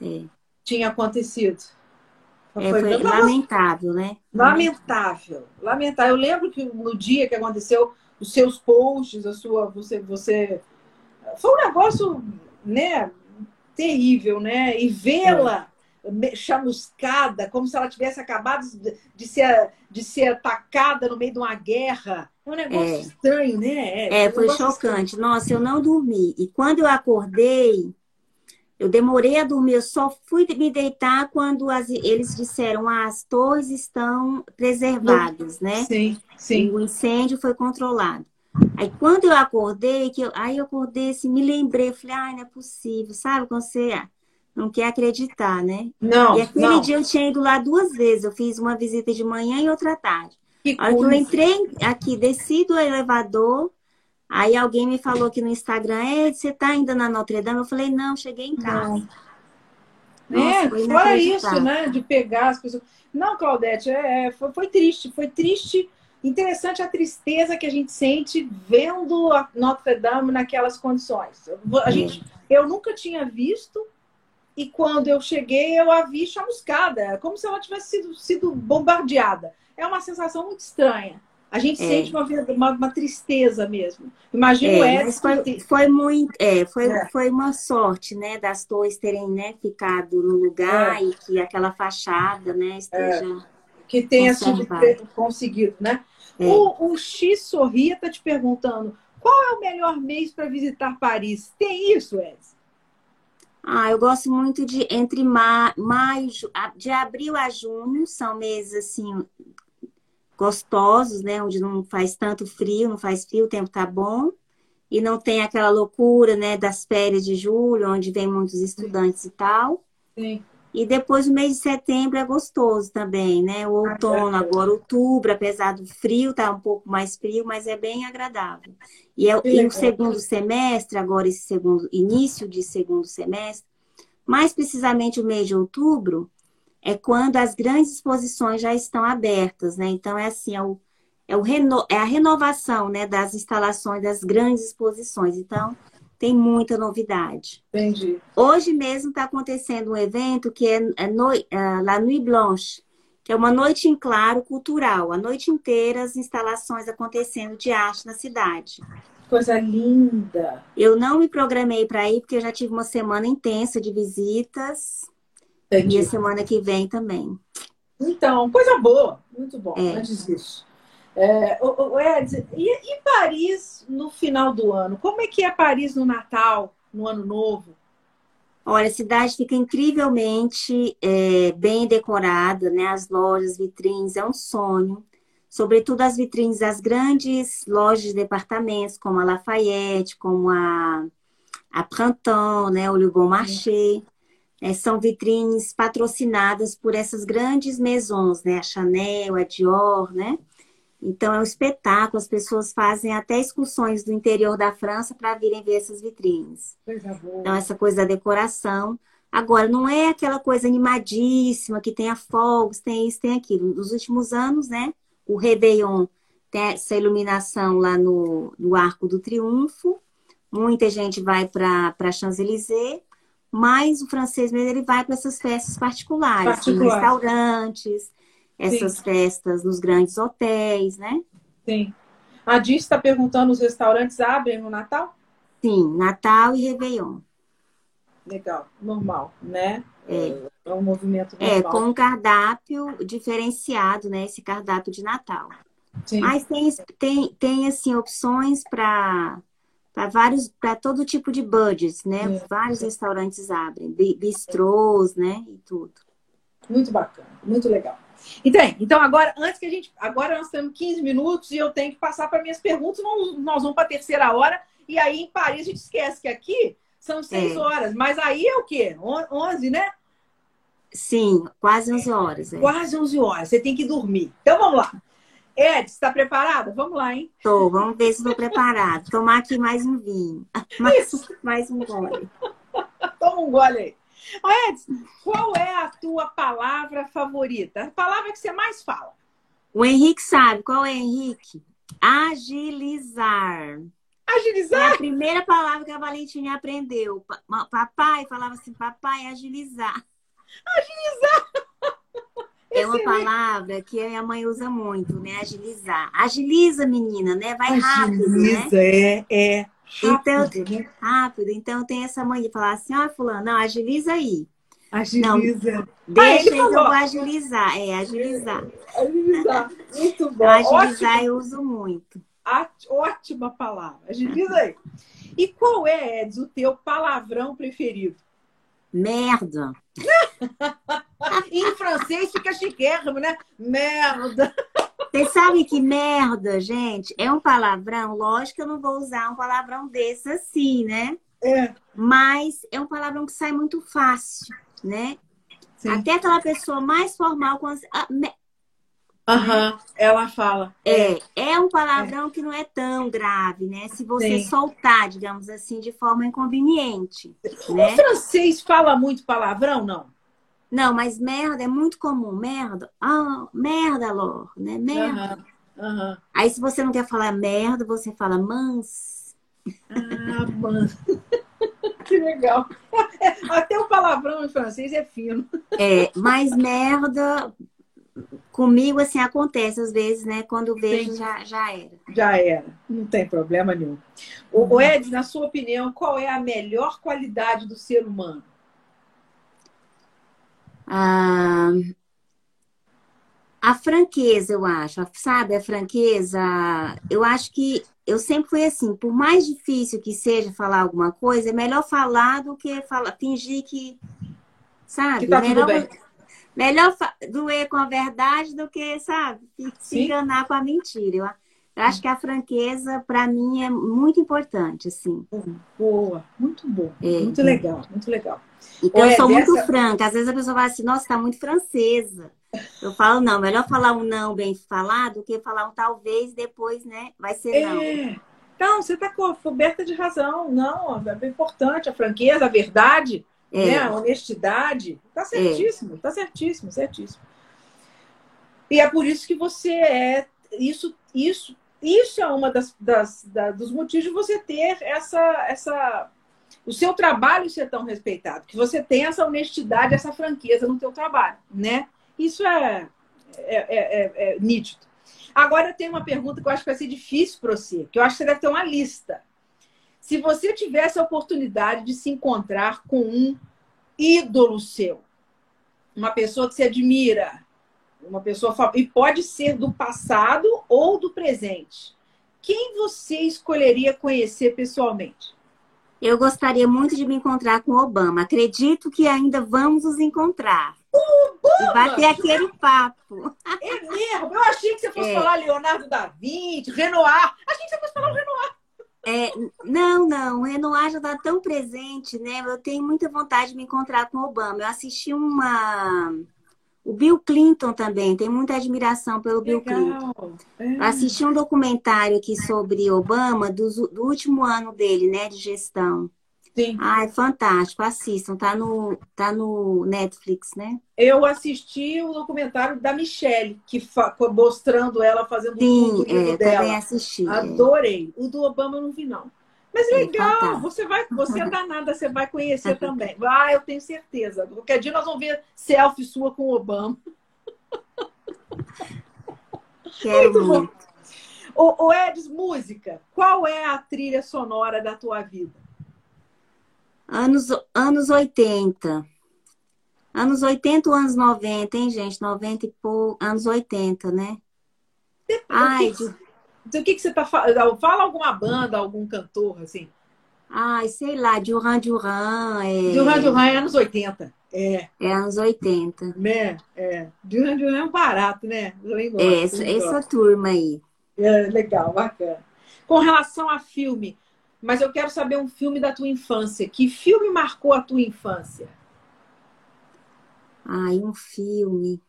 É. Tinha acontecido. É, foi, foi lamentável, né? Lamentável, lamentável. Eu lembro que no dia que aconteceu, os seus posts, a sua, você, você, foi um negócio, né, terrível, né? E vê-la é. chamuscada, como se ela tivesse acabado de ser, de ser atacada no meio de uma guerra. É um negócio é. estranho, né? É, é um foi chocante. Estranho. Nossa, eu não dormi. E quando eu acordei, eu demorei a dormir, eu só fui me deitar quando as, eles disseram ah, as torres estão preservadas, né? Sim, sim. E o incêndio foi controlado. Aí quando eu acordei, que eu, aí eu acordei assim, me lembrei, falei, ai, não é possível, sabe? Quando você não quer acreditar, né? Não. E aquele não. dia eu tinha ido lá duas vezes, eu fiz uma visita de manhã e outra tarde. Que a hora que eu entrei aqui, desci do elevador, Aí alguém me falou aqui no Instagram, é, você tá ainda na Notre Dame? Eu falei, não, cheguei em casa. Nossa, é, fora isso, né? De pegar as pessoas. Não, Claudete, é, é, foi, foi triste, foi triste. Interessante a tristeza que a gente sente vendo a Notre Dame naquelas condições. A gente, eu nunca tinha visto, e quando eu cheguei, eu a vi chamuscada, como se ela tivesse sido, sido bombardeada. É uma sensação muito estranha. A gente é. sente uma, uma, uma, tristeza mesmo. Imagina é, o Edson. Foi, foi, muito, é, foi, é. foi uma sorte, né, das torres terem né, ficado no lugar é. e que aquela fachada, né, esteja. É. Que tenha sido conseguido, né? É. O, o X Sorria está te perguntando qual é o melhor mês para visitar Paris? Tem isso, Edson? Ah, eu gosto muito de entre ma maio, de abril a junho, são meses assim gostosos, né? Onde não faz tanto frio, não faz frio, o tempo tá bom. E não tem aquela loucura, né, das férias de julho, onde vem muitos estudantes e tal. Sim. E depois o mês de setembro é gostoso também, né? O outono, agora outubro, apesar do frio, tá um pouco mais frio, mas é bem agradável. E, é, e o segundo semestre, agora esse segundo, início de segundo semestre, mais precisamente o mês de outubro, é quando as grandes exposições já estão abertas, né? Então é assim, é, o, é, o reno, é a renovação né, das instalações das grandes exposições. Então, tem muita novidade. Entendi. Hoje mesmo está acontecendo um evento que é, é no, uh, La Nuit Blanche, que é uma noite em claro cultural. A noite inteira as instalações acontecendo de arte na cidade. Coisa linda! Eu não me programei para ir, porque eu já tive uma semana intensa de visitas. Entendi. E a semana que vem também. Então, coisa boa, muito bom, é. antes disso. É, o, o Ed, e, e, Paris no final do ano? Como é que é Paris no Natal, no Ano Novo? Olha, a cidade fica incrivelmente é, bem decorada, né? As lojas, vitrines, é um sonho. Sobretudo as vitrines das grandes lojas de departamentos, como a Lafayette, como a, a Printemps, né? O Le Bon Marché. É, são vitrines patrocinadas por essas grandes maisons, né? A Chanel, a Dior, né? Então é um espetáculo, as pessoas fazem até excursões do interior da França para virem ver essas vitrines. Então essa coisa da decoração. Agora, não é aquela coisa animadíssima que tem a fogos, tem isso, tem aquilo. Nos últimos anos, né? O Réveillon tem essa iluminação lá no, no Arco do Triunfo. Muita gente vai para Champs-Élysées mas o francês mesmo ele vai para essas festas particulares, Particular. restaurantes, essas Sim. festas nos grandes hotéis, né? Sim. A Diz está perguntando: os restaurantes abrem no Natal? Sim, Natal e Réveillon. Legal, normal, né? É, é um movimento é, normal. É, com um cardápio diferenciado, né? Esse cardápio de Natal. Sim. Mas tem, tem, tem assim, opções para para vários, para todo tipo de budgets, né? É. Vários restaurantes abrem, bistrôs, né? E tudo. Muito bacana, muito legal. Então, então agora, antes que a gente. Agora nós temos 15 minutos e eu tenho que passar para minhas perguntas, nós, nós vamos para a terceira hora, e aí em Paris a gente esquece que aqui São seis é. horas. Mas aí é o quê? Onze, né? Sim, quase 11 horas. É. Quase 11 horas. Você tem que dormir. Então vamos lá. Ed, está preparada? Vamos lá, hein? Tô, vamos ver se estou preparada. Tomar aqui mais um vinho. Mais, Isso. mais um gole. Toma um gole aí. Ed, qual é a tua palavra favorita? A palavra que você mais fala? O Henrique sabe. Qual é, Henrique? Agilizar. Agilizar? É a primeira palavra que a Valentina aprendeu. Papai falava assim, papai, agilizar. Agilizar! É uma palavra que a minha mãe usa muito, né? Agilizar. Agiliza, menina, né? Vai rápido, né? Agiliza, é, é. Rápido, então, né? rápido. Então tem essa mãe de falar assim, ó, oh, fulano, não, agiliza aí. Agiliza. Não, deixa, então eu vou agilizar. É, agilizar. Agilizar. Muito bom. agilizar Ótimo. eu uso muito. Ótima palavra. Agiliza aí. E qual é, Eds, o teu palavrão preferido? Merda. em francês fica chiquérrimo, né? Merda. Vocês sabem que merda, gente, é um palavrão. Lógico que eu não vou usar um palavrão desse assim, né? É. Mas é um palavrão que sai muito fácil, né? Sim. Até aquela pessoa mais formal, quando... Ah, me... Aham, uhum, ela fala. É, é um palavrão é. que não é tão grave, né? Se você Sim. soltar, digamos assim, de forma inconveniente. O né? francês fala muito palavrão, não? Não, mas merda é muito comum. Merda. Ah, merda, Lor, né? Merda. Uhum, uhum. Aí, se você não quer falar merda, você fala mans. Ah, mans. que legal. Até o palavrão em francês é fino. É, mas merda Comigo, assim, acontece às vezes, né? Quando vejo, já, já era. Já era. Não tem problema nenhum. O, Ed, na sua opinião, qual é a melhor qualidade do ser humano? Ah, a franqueza, eu acho. Sabe, a franqueza. Eu acho que eu sempre fui assim, por mais difícil que seja falar alguma coisa, é melhor falar do que falar, fingir que. Sabe? Que tá melhor, tudo bem. Melhor doer com a verdade do que, sabe, se enganar com a mentira. Eu, eu acho que a franqueza, para mim, é muito importante, assim. Boa, muito bom. É, muito é. legal, muito legal. Então, Olha, eu sou dessa... muito franca. Às vezes a pessoa fala assim, nossa, tá muito francesa. Eu falo, não, melhor falar um não bem falado do que falar um talvez, depois, né? Vai ser é. não. Não, você está coberta de razão. Não, é importante a franqueza, a verdade. É. Né? A honestidade. Tá certíssimo, é. tá certíssimo, certíssimo. E é por isso que você é. Isso, isso, isso é uma das, das da, dos motivos de você ter essa, essa. O seu trabalho ser tão respeitado, que você tem essa honestidade, essa franqueza no teu trabalho, né? Isso é, é, é, é, é nítido. Agora eu tenho uma pergunta que eu acho que vai ser difícil para você, que eu acho que você deve ter uma lista. Se você tivesse a oportunidade de se encontrar com um ídolo seu, uma pessoa que você admira, uma pessoa e pode ser do passado ou do presente, quem você escolheria conhecer pessoalmente? Eu gostaria muito de me encontrar com Obama. Acredito que ainda vamos nos encontrar. Obama! E vai ter aquele papo. É mesmo? Eu achei que você fosse é. falar Leonardo da Vinci, Renoir. Achei que você fosse falar Renoir. É, não, não, o Renoir já está tão presente, né? Eu tenho muita vontade de me encontrar com o Obama. Eu assisti uma. O Bill Clinton também, tem muita admiração pelo Legal. Bill Clinton. É. Assisti um documentário aqui sobre Obama do, do último ano dele, né, de gestão. Sim. Ah, é fantástico. Assistam, tá no, tá no Netflix, né? Eu assisti o documentário da Michelle, que mostrando ela fazendo Sim, o é, dela. também assisti. É. Adorei. É. O do Obama eu não vi, não. Mas legal, você vai, você é danada, você vai conhecer também. Ah, eu tenho certeza. Qualquer dia nós vamos ver selfie sua com o Obama. Quero muito. muito. O, o Eds, música. Qual é a trilha sonora da tua vida? Anos, anos 80. Anos 80 ou anos 90, hein, gente? 90 e pouco. Anos 80, né? Ai, de... o que, que você tá falando? Fala alguma banda, algum cantor, assim. Ai, sei lá, Duran Duran. É... Duran Duran é anos 80. É. É anos 80. Né? É. Duran Duran é um barato, né? Gosto, é, essa, essa turma aí. É, legal, bacana. Com relação a filme, mas eu quero saber um filme da tua infância. Que filme marcou a tua infância? Ai, um filme.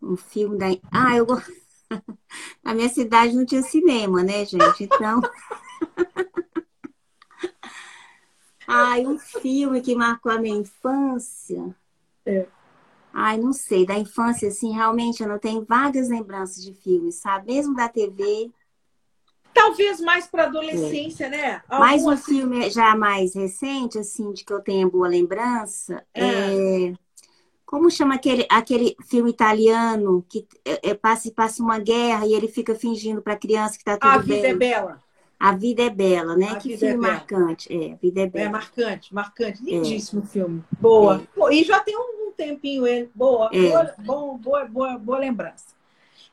Um filme da. Ah, eu gosto. Na minha cidade não tinha cinema, né, gente? Então. Ai, um filme que marcou a minha infância. É. Ai, não sei. Da infância, assim, realmente eu não tenho vagas lembranças de filmes, sabe? Mesmo da TV. Talvez mais para adolescência, é. né? Algum mais um assim... filme já mais recente, assim, de que eu tenha boa lembrança. É. é... Como chama aquele, aquele filme italiano que é, é passa, passa uma guerra e ele fica fingindo para a criança que está tudo bem? A Vida é Bela. A Vida é Bela, né? A que filme é marcante. É, A Vida é Bela. É marcante, marcante. Lindíssimo filme. Boa. E já tem um tempinho ele. Boa, é. boa, boa, boa, boa, boa lembrança.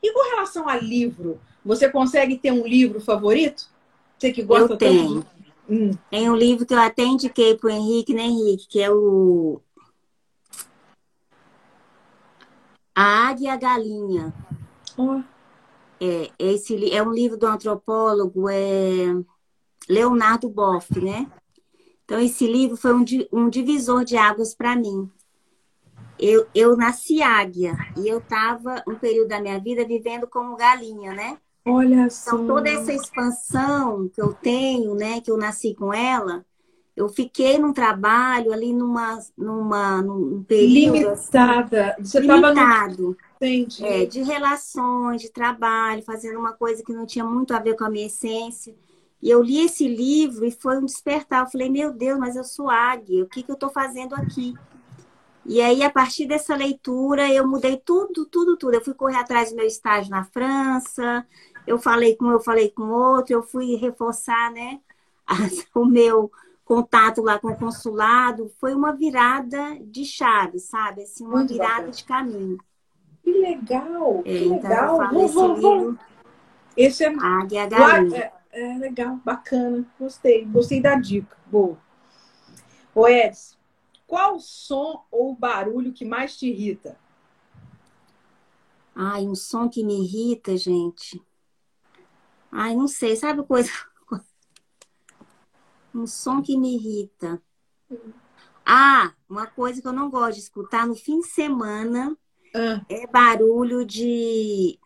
E com relação a livro, você consegue ter um livro favorito? Você que gosta eu tenho. Tanto hum. Tem um livro que eu até indiquei para o Henrique, né, Henrique? Que é o. A Águia e a Galinha. Oh. É, esse é um livro do antropólogo é Leonardo Boff, né? Então, esse livro foi um, um divisor de águas para mim eu, eu nasci águia e eu estava um período da minha vida vivendo como galinha, né? Olha só. Então, toda essa expansão que eu tenho, né, que eu nasci com ela, eu fiquei num trabalho ali numa, numa, num período. Assim, Limitada. Você limitado. No... Entendi. É, de relações, de trabalho, fazendo uma coisa que não tinha muito a ver com a minha essência. E eu li esse livro e foi um despertar. Eu falei, meu Deus, mas eu sou águia, o que, que eu estou fazendo aqui? E aí, a partir dessa leitura, eu mudei tudo, tudo, tudo. Eu fui correr atrás do meu estágio na França, eu falei com um, eu falei com outro, eu fui reforçar, né, o meu contato lá com o consulado. Foi uma virada de chave, sabe? Assim, uma Muito virada bacana. de caminho. Que legal, é, que então legal. Eu falo esse livro, esse é, Águia Galinha. É, é legal, bacana. Gostei, gostei da dica. Boa. Ô, Edson, qual som ou barulho que mais te irrita? Ai, um som que me irrita, gente. Ai, não sei, sabe coisa. Um som que me irrita. Ah, uma coisa que eu não gosto de escutar no fim de semana ah. é barulho de.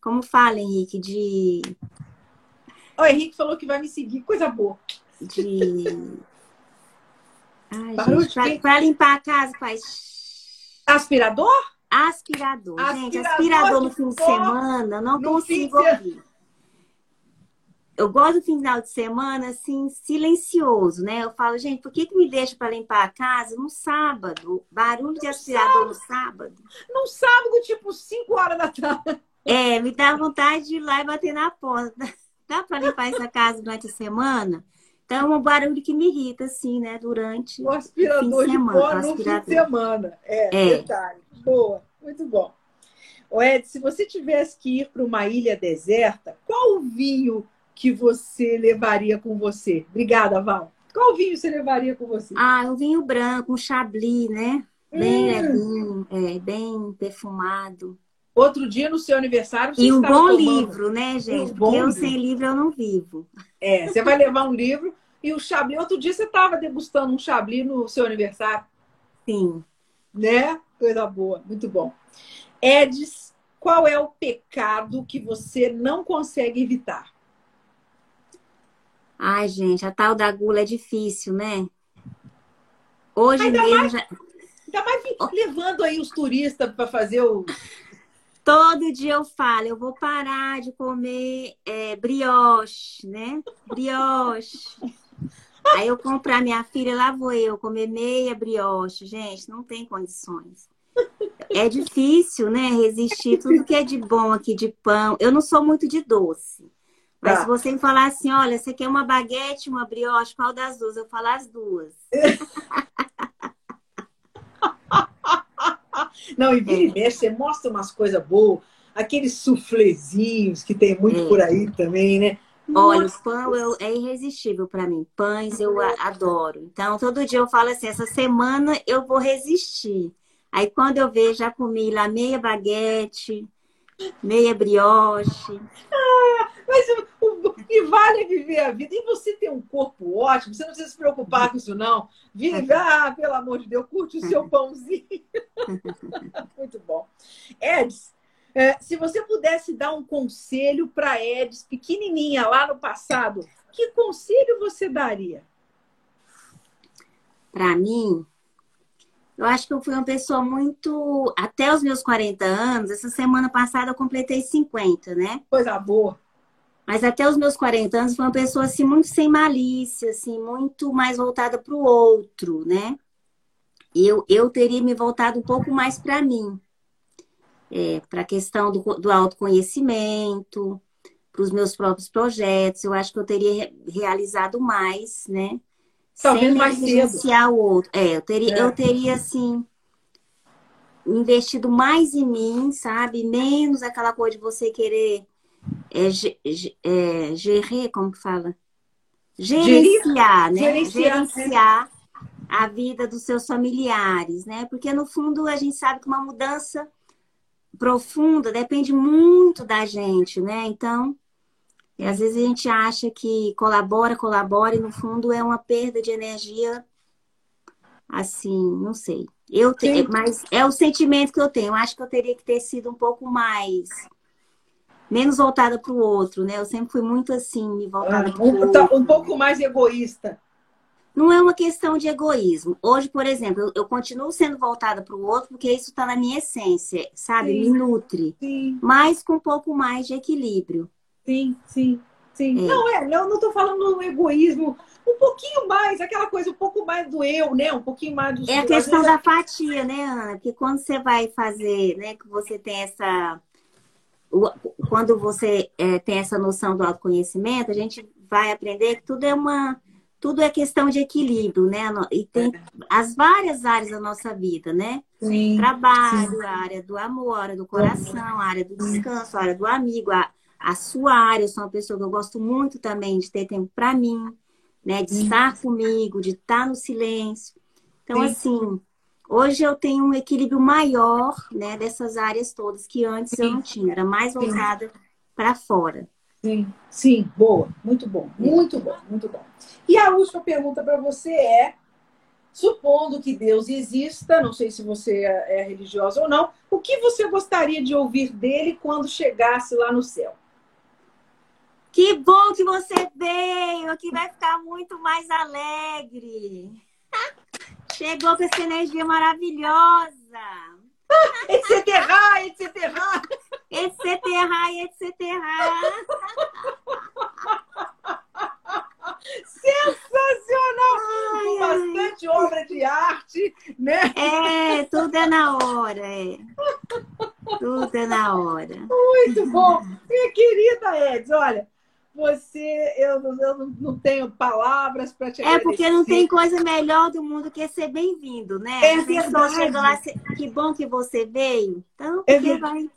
Como fala, Henrique? De. O Henrique falou que vai me seguir, coisa boa. De. Ai, gente, pra, pra, limpar a casa faz. Aspirador? Aspirador. aspirador gente, aspirador no fim de semana, não consigo ouvir. Eu gosto do final de semana, assim, silencioso, né? Eu falo, gente, por que, que me deixa para limpar a casa no sábado? Barulho de aspirador no sábado. No sábado, tipo 5 horas da tarde. É, me dá vontade de ir lá e bater na porta. Dá para limpar essa casa durante a semana? Então, é um barulho que me irrita, assim, né? Durante o aspirador de, semana, pó no aspirador. fim de semana. É, é, detalhe. Boa, muito bom. O Ed, se você tivesse que ir para uma ilha deserta, qual o vinho que você levaria com você? Obrigada, Val. Qual vinho você levaria com você? Ah, o vinho branco, um chablis, né? Bem hum. levinho, é, bem perfumado. Outro dia, no seu aniversário, você E um bom tomando... livro, né, gente? Um Porque eu livro. sem livro eu não vivo. É, você vai levar um livro e o Chablis. Outro dia você estava degustando um Chablis no seu aniversário. Sim. Né? Coisa boa, muito bom. Edis, qual é o pecado que você não consegue evitar? Ai, gente, a tal da gula é difícil, né? Hoje ainda mesmo mais, já. Ainda mais levando aí os turistas para fazer o Todo dia eu falo, eu vou parar de comer é, brioche, né? Brioche. Aí eu comprar minha filha, lá vou eu comer meia brioche. Gente, não tem condições. É difícil, né? Resistir tudo que é de bom aqui, de pão. Eu não sou muito de doce. Mas tá. se você me falar assim, olha, você quer uma baguete, uma brioche, qual das duas? Eu falo as duas. Não, e vira e mexe, você mostra umas coisas boas, aqueles suflezinhos que tem muito é. por aí também, né? Olha, o pão eu, é irresistível para mim. Pães eu adoro. Então, todo dia eu falo assim: essa semana eu vou resistir. Aí, quando eu vejo, já comi lá meia baguete, meia brioche. Ah, mas o, o, E vale viver a vida. E você tem um corpo ótimo, você não precisa se preocupar com isso, não. Vive, ah, pelo amor de Deus, curte o seu pãozinho. Muito bom. Eds, é, se você pudesse dar um conselho para Eds, pequenininha lá no passado, que conselho você daria? Para mim, eu acho que eu fui uma pessoa muito. Até os meus 40 anos, essa semana passada eu completei 50, né? Coisa boa. Mas até os meus 40 anos, fui uma pessoa assim, muito sem malícia, assim, muito mais voltada para o outro, né? Eu, eu teria me voltado um pouco mais para mim, é, para a questão do, do autoconhecimento, para os meus próprios projetos. Eu acho que eu teria realizado mais, né? Talvez sem mais cedo. o outro. É, eu teria, é. eu teria assim investido mais em mim, sabe? Menos aquela coisa de você querer é, é, gerir, como que fala? Gerenciar, né? Gerenciar, a vida dos seus familiares, né? Porque no fundo a gente sabe que uma mudança profunda depende muito da gente, né? Então, às vezes a gente acha que colabora, colabora, e no fundo é uma perda de energia, assim, não sei. Eu tenho, mas é o sentimento que eu tenho. Eu acho que eu teria que ter sido um pouco mais menos voltada para o outro, né? Eu sempre fui muito assim, voltada para o tá outro. Um pouco mais egoísta. Não é uma questão de egoísmo. Hoje, por exemplo, eu, continuo sendo voltada para o outro porque isso está na minha essência, sabe? Sim. Me nutre. Sim. Mas com um pouco mais de equilíbrio. Sim, sim, sim. É. Não, é, eu não estou falando do egoísmo, um pouquinho mais, aquela coisa, um pouco mais do eu, né? Um pouquinho mais do É a questão da fatia, né, Ana? Porque quando você vai fazer, né, que você tem essa. Quando você é, tem essa noção do autoconhecimento, a gente vai aprender que tudo é uma. Tudo é questão de equilíbrio, né? E tem as várias áreas da nossa vida, né? Sim, Trabalho, sim. a área do amor, a área do coração, a área do descanso, a área do amigo, a, a sua área. Eu sou uma pessoa que eu gosto muito também de ter tempo para mim, né? De estar comigo, de estar no silêncio. Então, Sim. assim, hoje eu tenho um equilíbrio maior, né? Dessas áreas todas que antes Sim. eu não tinha. Era mais voltada para fora. Sim, sim, boa, muito bom, muito bom, muito bom. E a última pergunta para você é: supondo que Deus exista, não sei se você é, religiosa ou não, o que você gostaria de ouvir dele quando chegasse lá no céu? Que bom que você veio, aqui vai ficar muito mais alegre. Chegou com essa energia maravilhosa. etc, etc. Etc, etc. Sensacional! Ai, Com bastante ai. obra de arte, né? É, tudo é na hora, é. Tudo é na hora. Muito bom! Minha querida Eds, olha, você, eu, eu não tenho palavras para te agradecer. É porque não tem coisa melhor do mundo que ser bem-vindo, né? É verdade. Chega lá, que bom que você veio. Então, é é vai.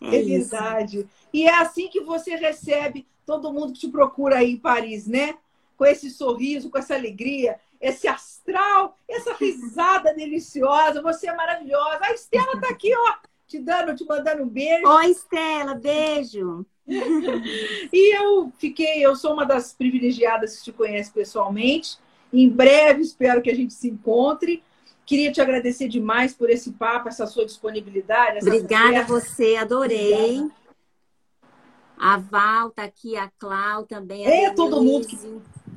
É, é verdade. E é assim que você recebe todo mundo que te procura aí em Paris, né? Com esse sorriso, com essa alegria, esse astral, essa risada deliciosa. Você é maravilhosa. A Estela está aqui, ó, te dando, te mandando um beijo. Oi, Estela, beijo. e eu fiquei, eu sou uma das privilegiadas que te conhece pessoalmente. Em breve espero que a gente se encontre. Queria te agradecer demais por esse papo, essa sua disponibilidade. Essa Obrigada a você, adorei. Obrigada. A Val tá aqui, a Clau também. A é, Denise. todo mundo que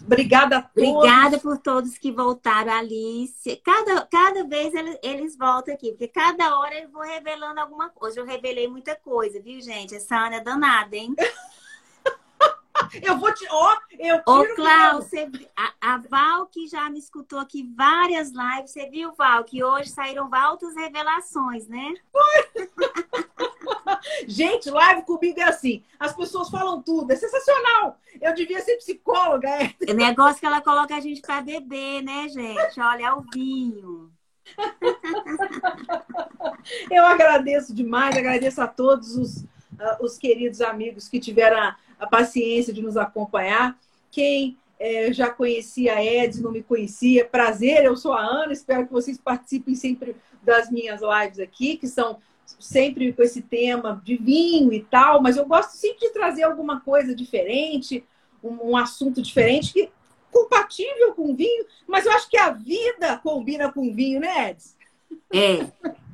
Obrigada a todos. Obrigada por todos que voltaram, Alice. Cada, cada vez eles, eles voltam aqui, porque cada hora eu vou revelando alguma coisa. Eu revelei muita coisa, viu, gente? Essa Ana é danada, hein? eu vou te. Ó, eu Ô, Clau, você, a, a, Val que já me escutou aqui várias lives, você viu, Val, que hoje saíram altas revelações, né? Gente, live comigo é assim. As pessoas falam tudo, é sensacional. Eu devia ser psicóloga. É, é negócio que ela coloca a gente para beber, né, gente? Olha, é o vinho. Eu agradeço demais, agradeço a todos os, uh, os queridos amigos que tiveram a, a, paciência de nos acompanhar. Quem eh, já conhecia a Eds, não me conhecia, prazer, eu sou a Ana, espero que vocês participem sempre das minhas lives aqui, que são sempre com esse tema de vinho e tal, mas eu gosto sempre de trazer alguma coisa diferente, um, um assunto diferente que compatível com vinho, mas eu acho que a vida combina com vinho, né, Edson? É.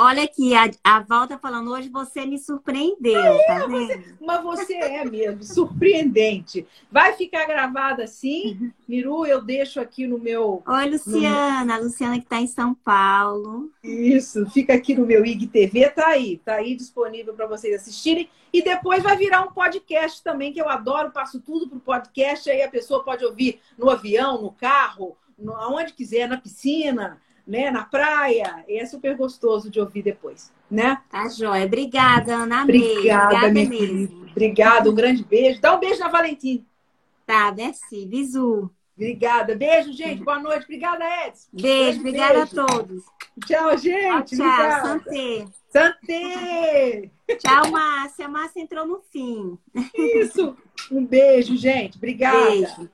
Olha aqui, a, a Val tá falando, hoje você me surpreendeu, é, tá? Você, mas você é mesmo, surpreendente. Vai ficar gravado assim. Miru, eu deixo aqui no meu... Oi, Luciana. No... A Luciana que tá em São Paulo. Isso, fica aqui no meu IGTV, tá aí. Tá aí disponível para vocês assistirem. E depois vai virar um podcast também, que eu adoro, passo tudo pro podcast. Aí a pessoa pode ouvir no avião, no carro, no, aonde quiser, na piscina né, na praia, é super gostoso de ouvir depois, né? Tá joia. Obrigada, Ana. Amei. Obrigada, Obrigada mesmo. Obrigada, um grande beijo. Dá um beijo na Valentina. Tá, merci. Bisu. Obrigada. Beijo, gente. Boa noite. Obrigada, Edson. Beijo, obrigada beijo. a todos. Tchau, gente. Tchau, tchau. Santé. Santé. Tchau, Márcia. A Márcia entrou no fim. Isso. Um beijo, gente. Obrigada. Beijo.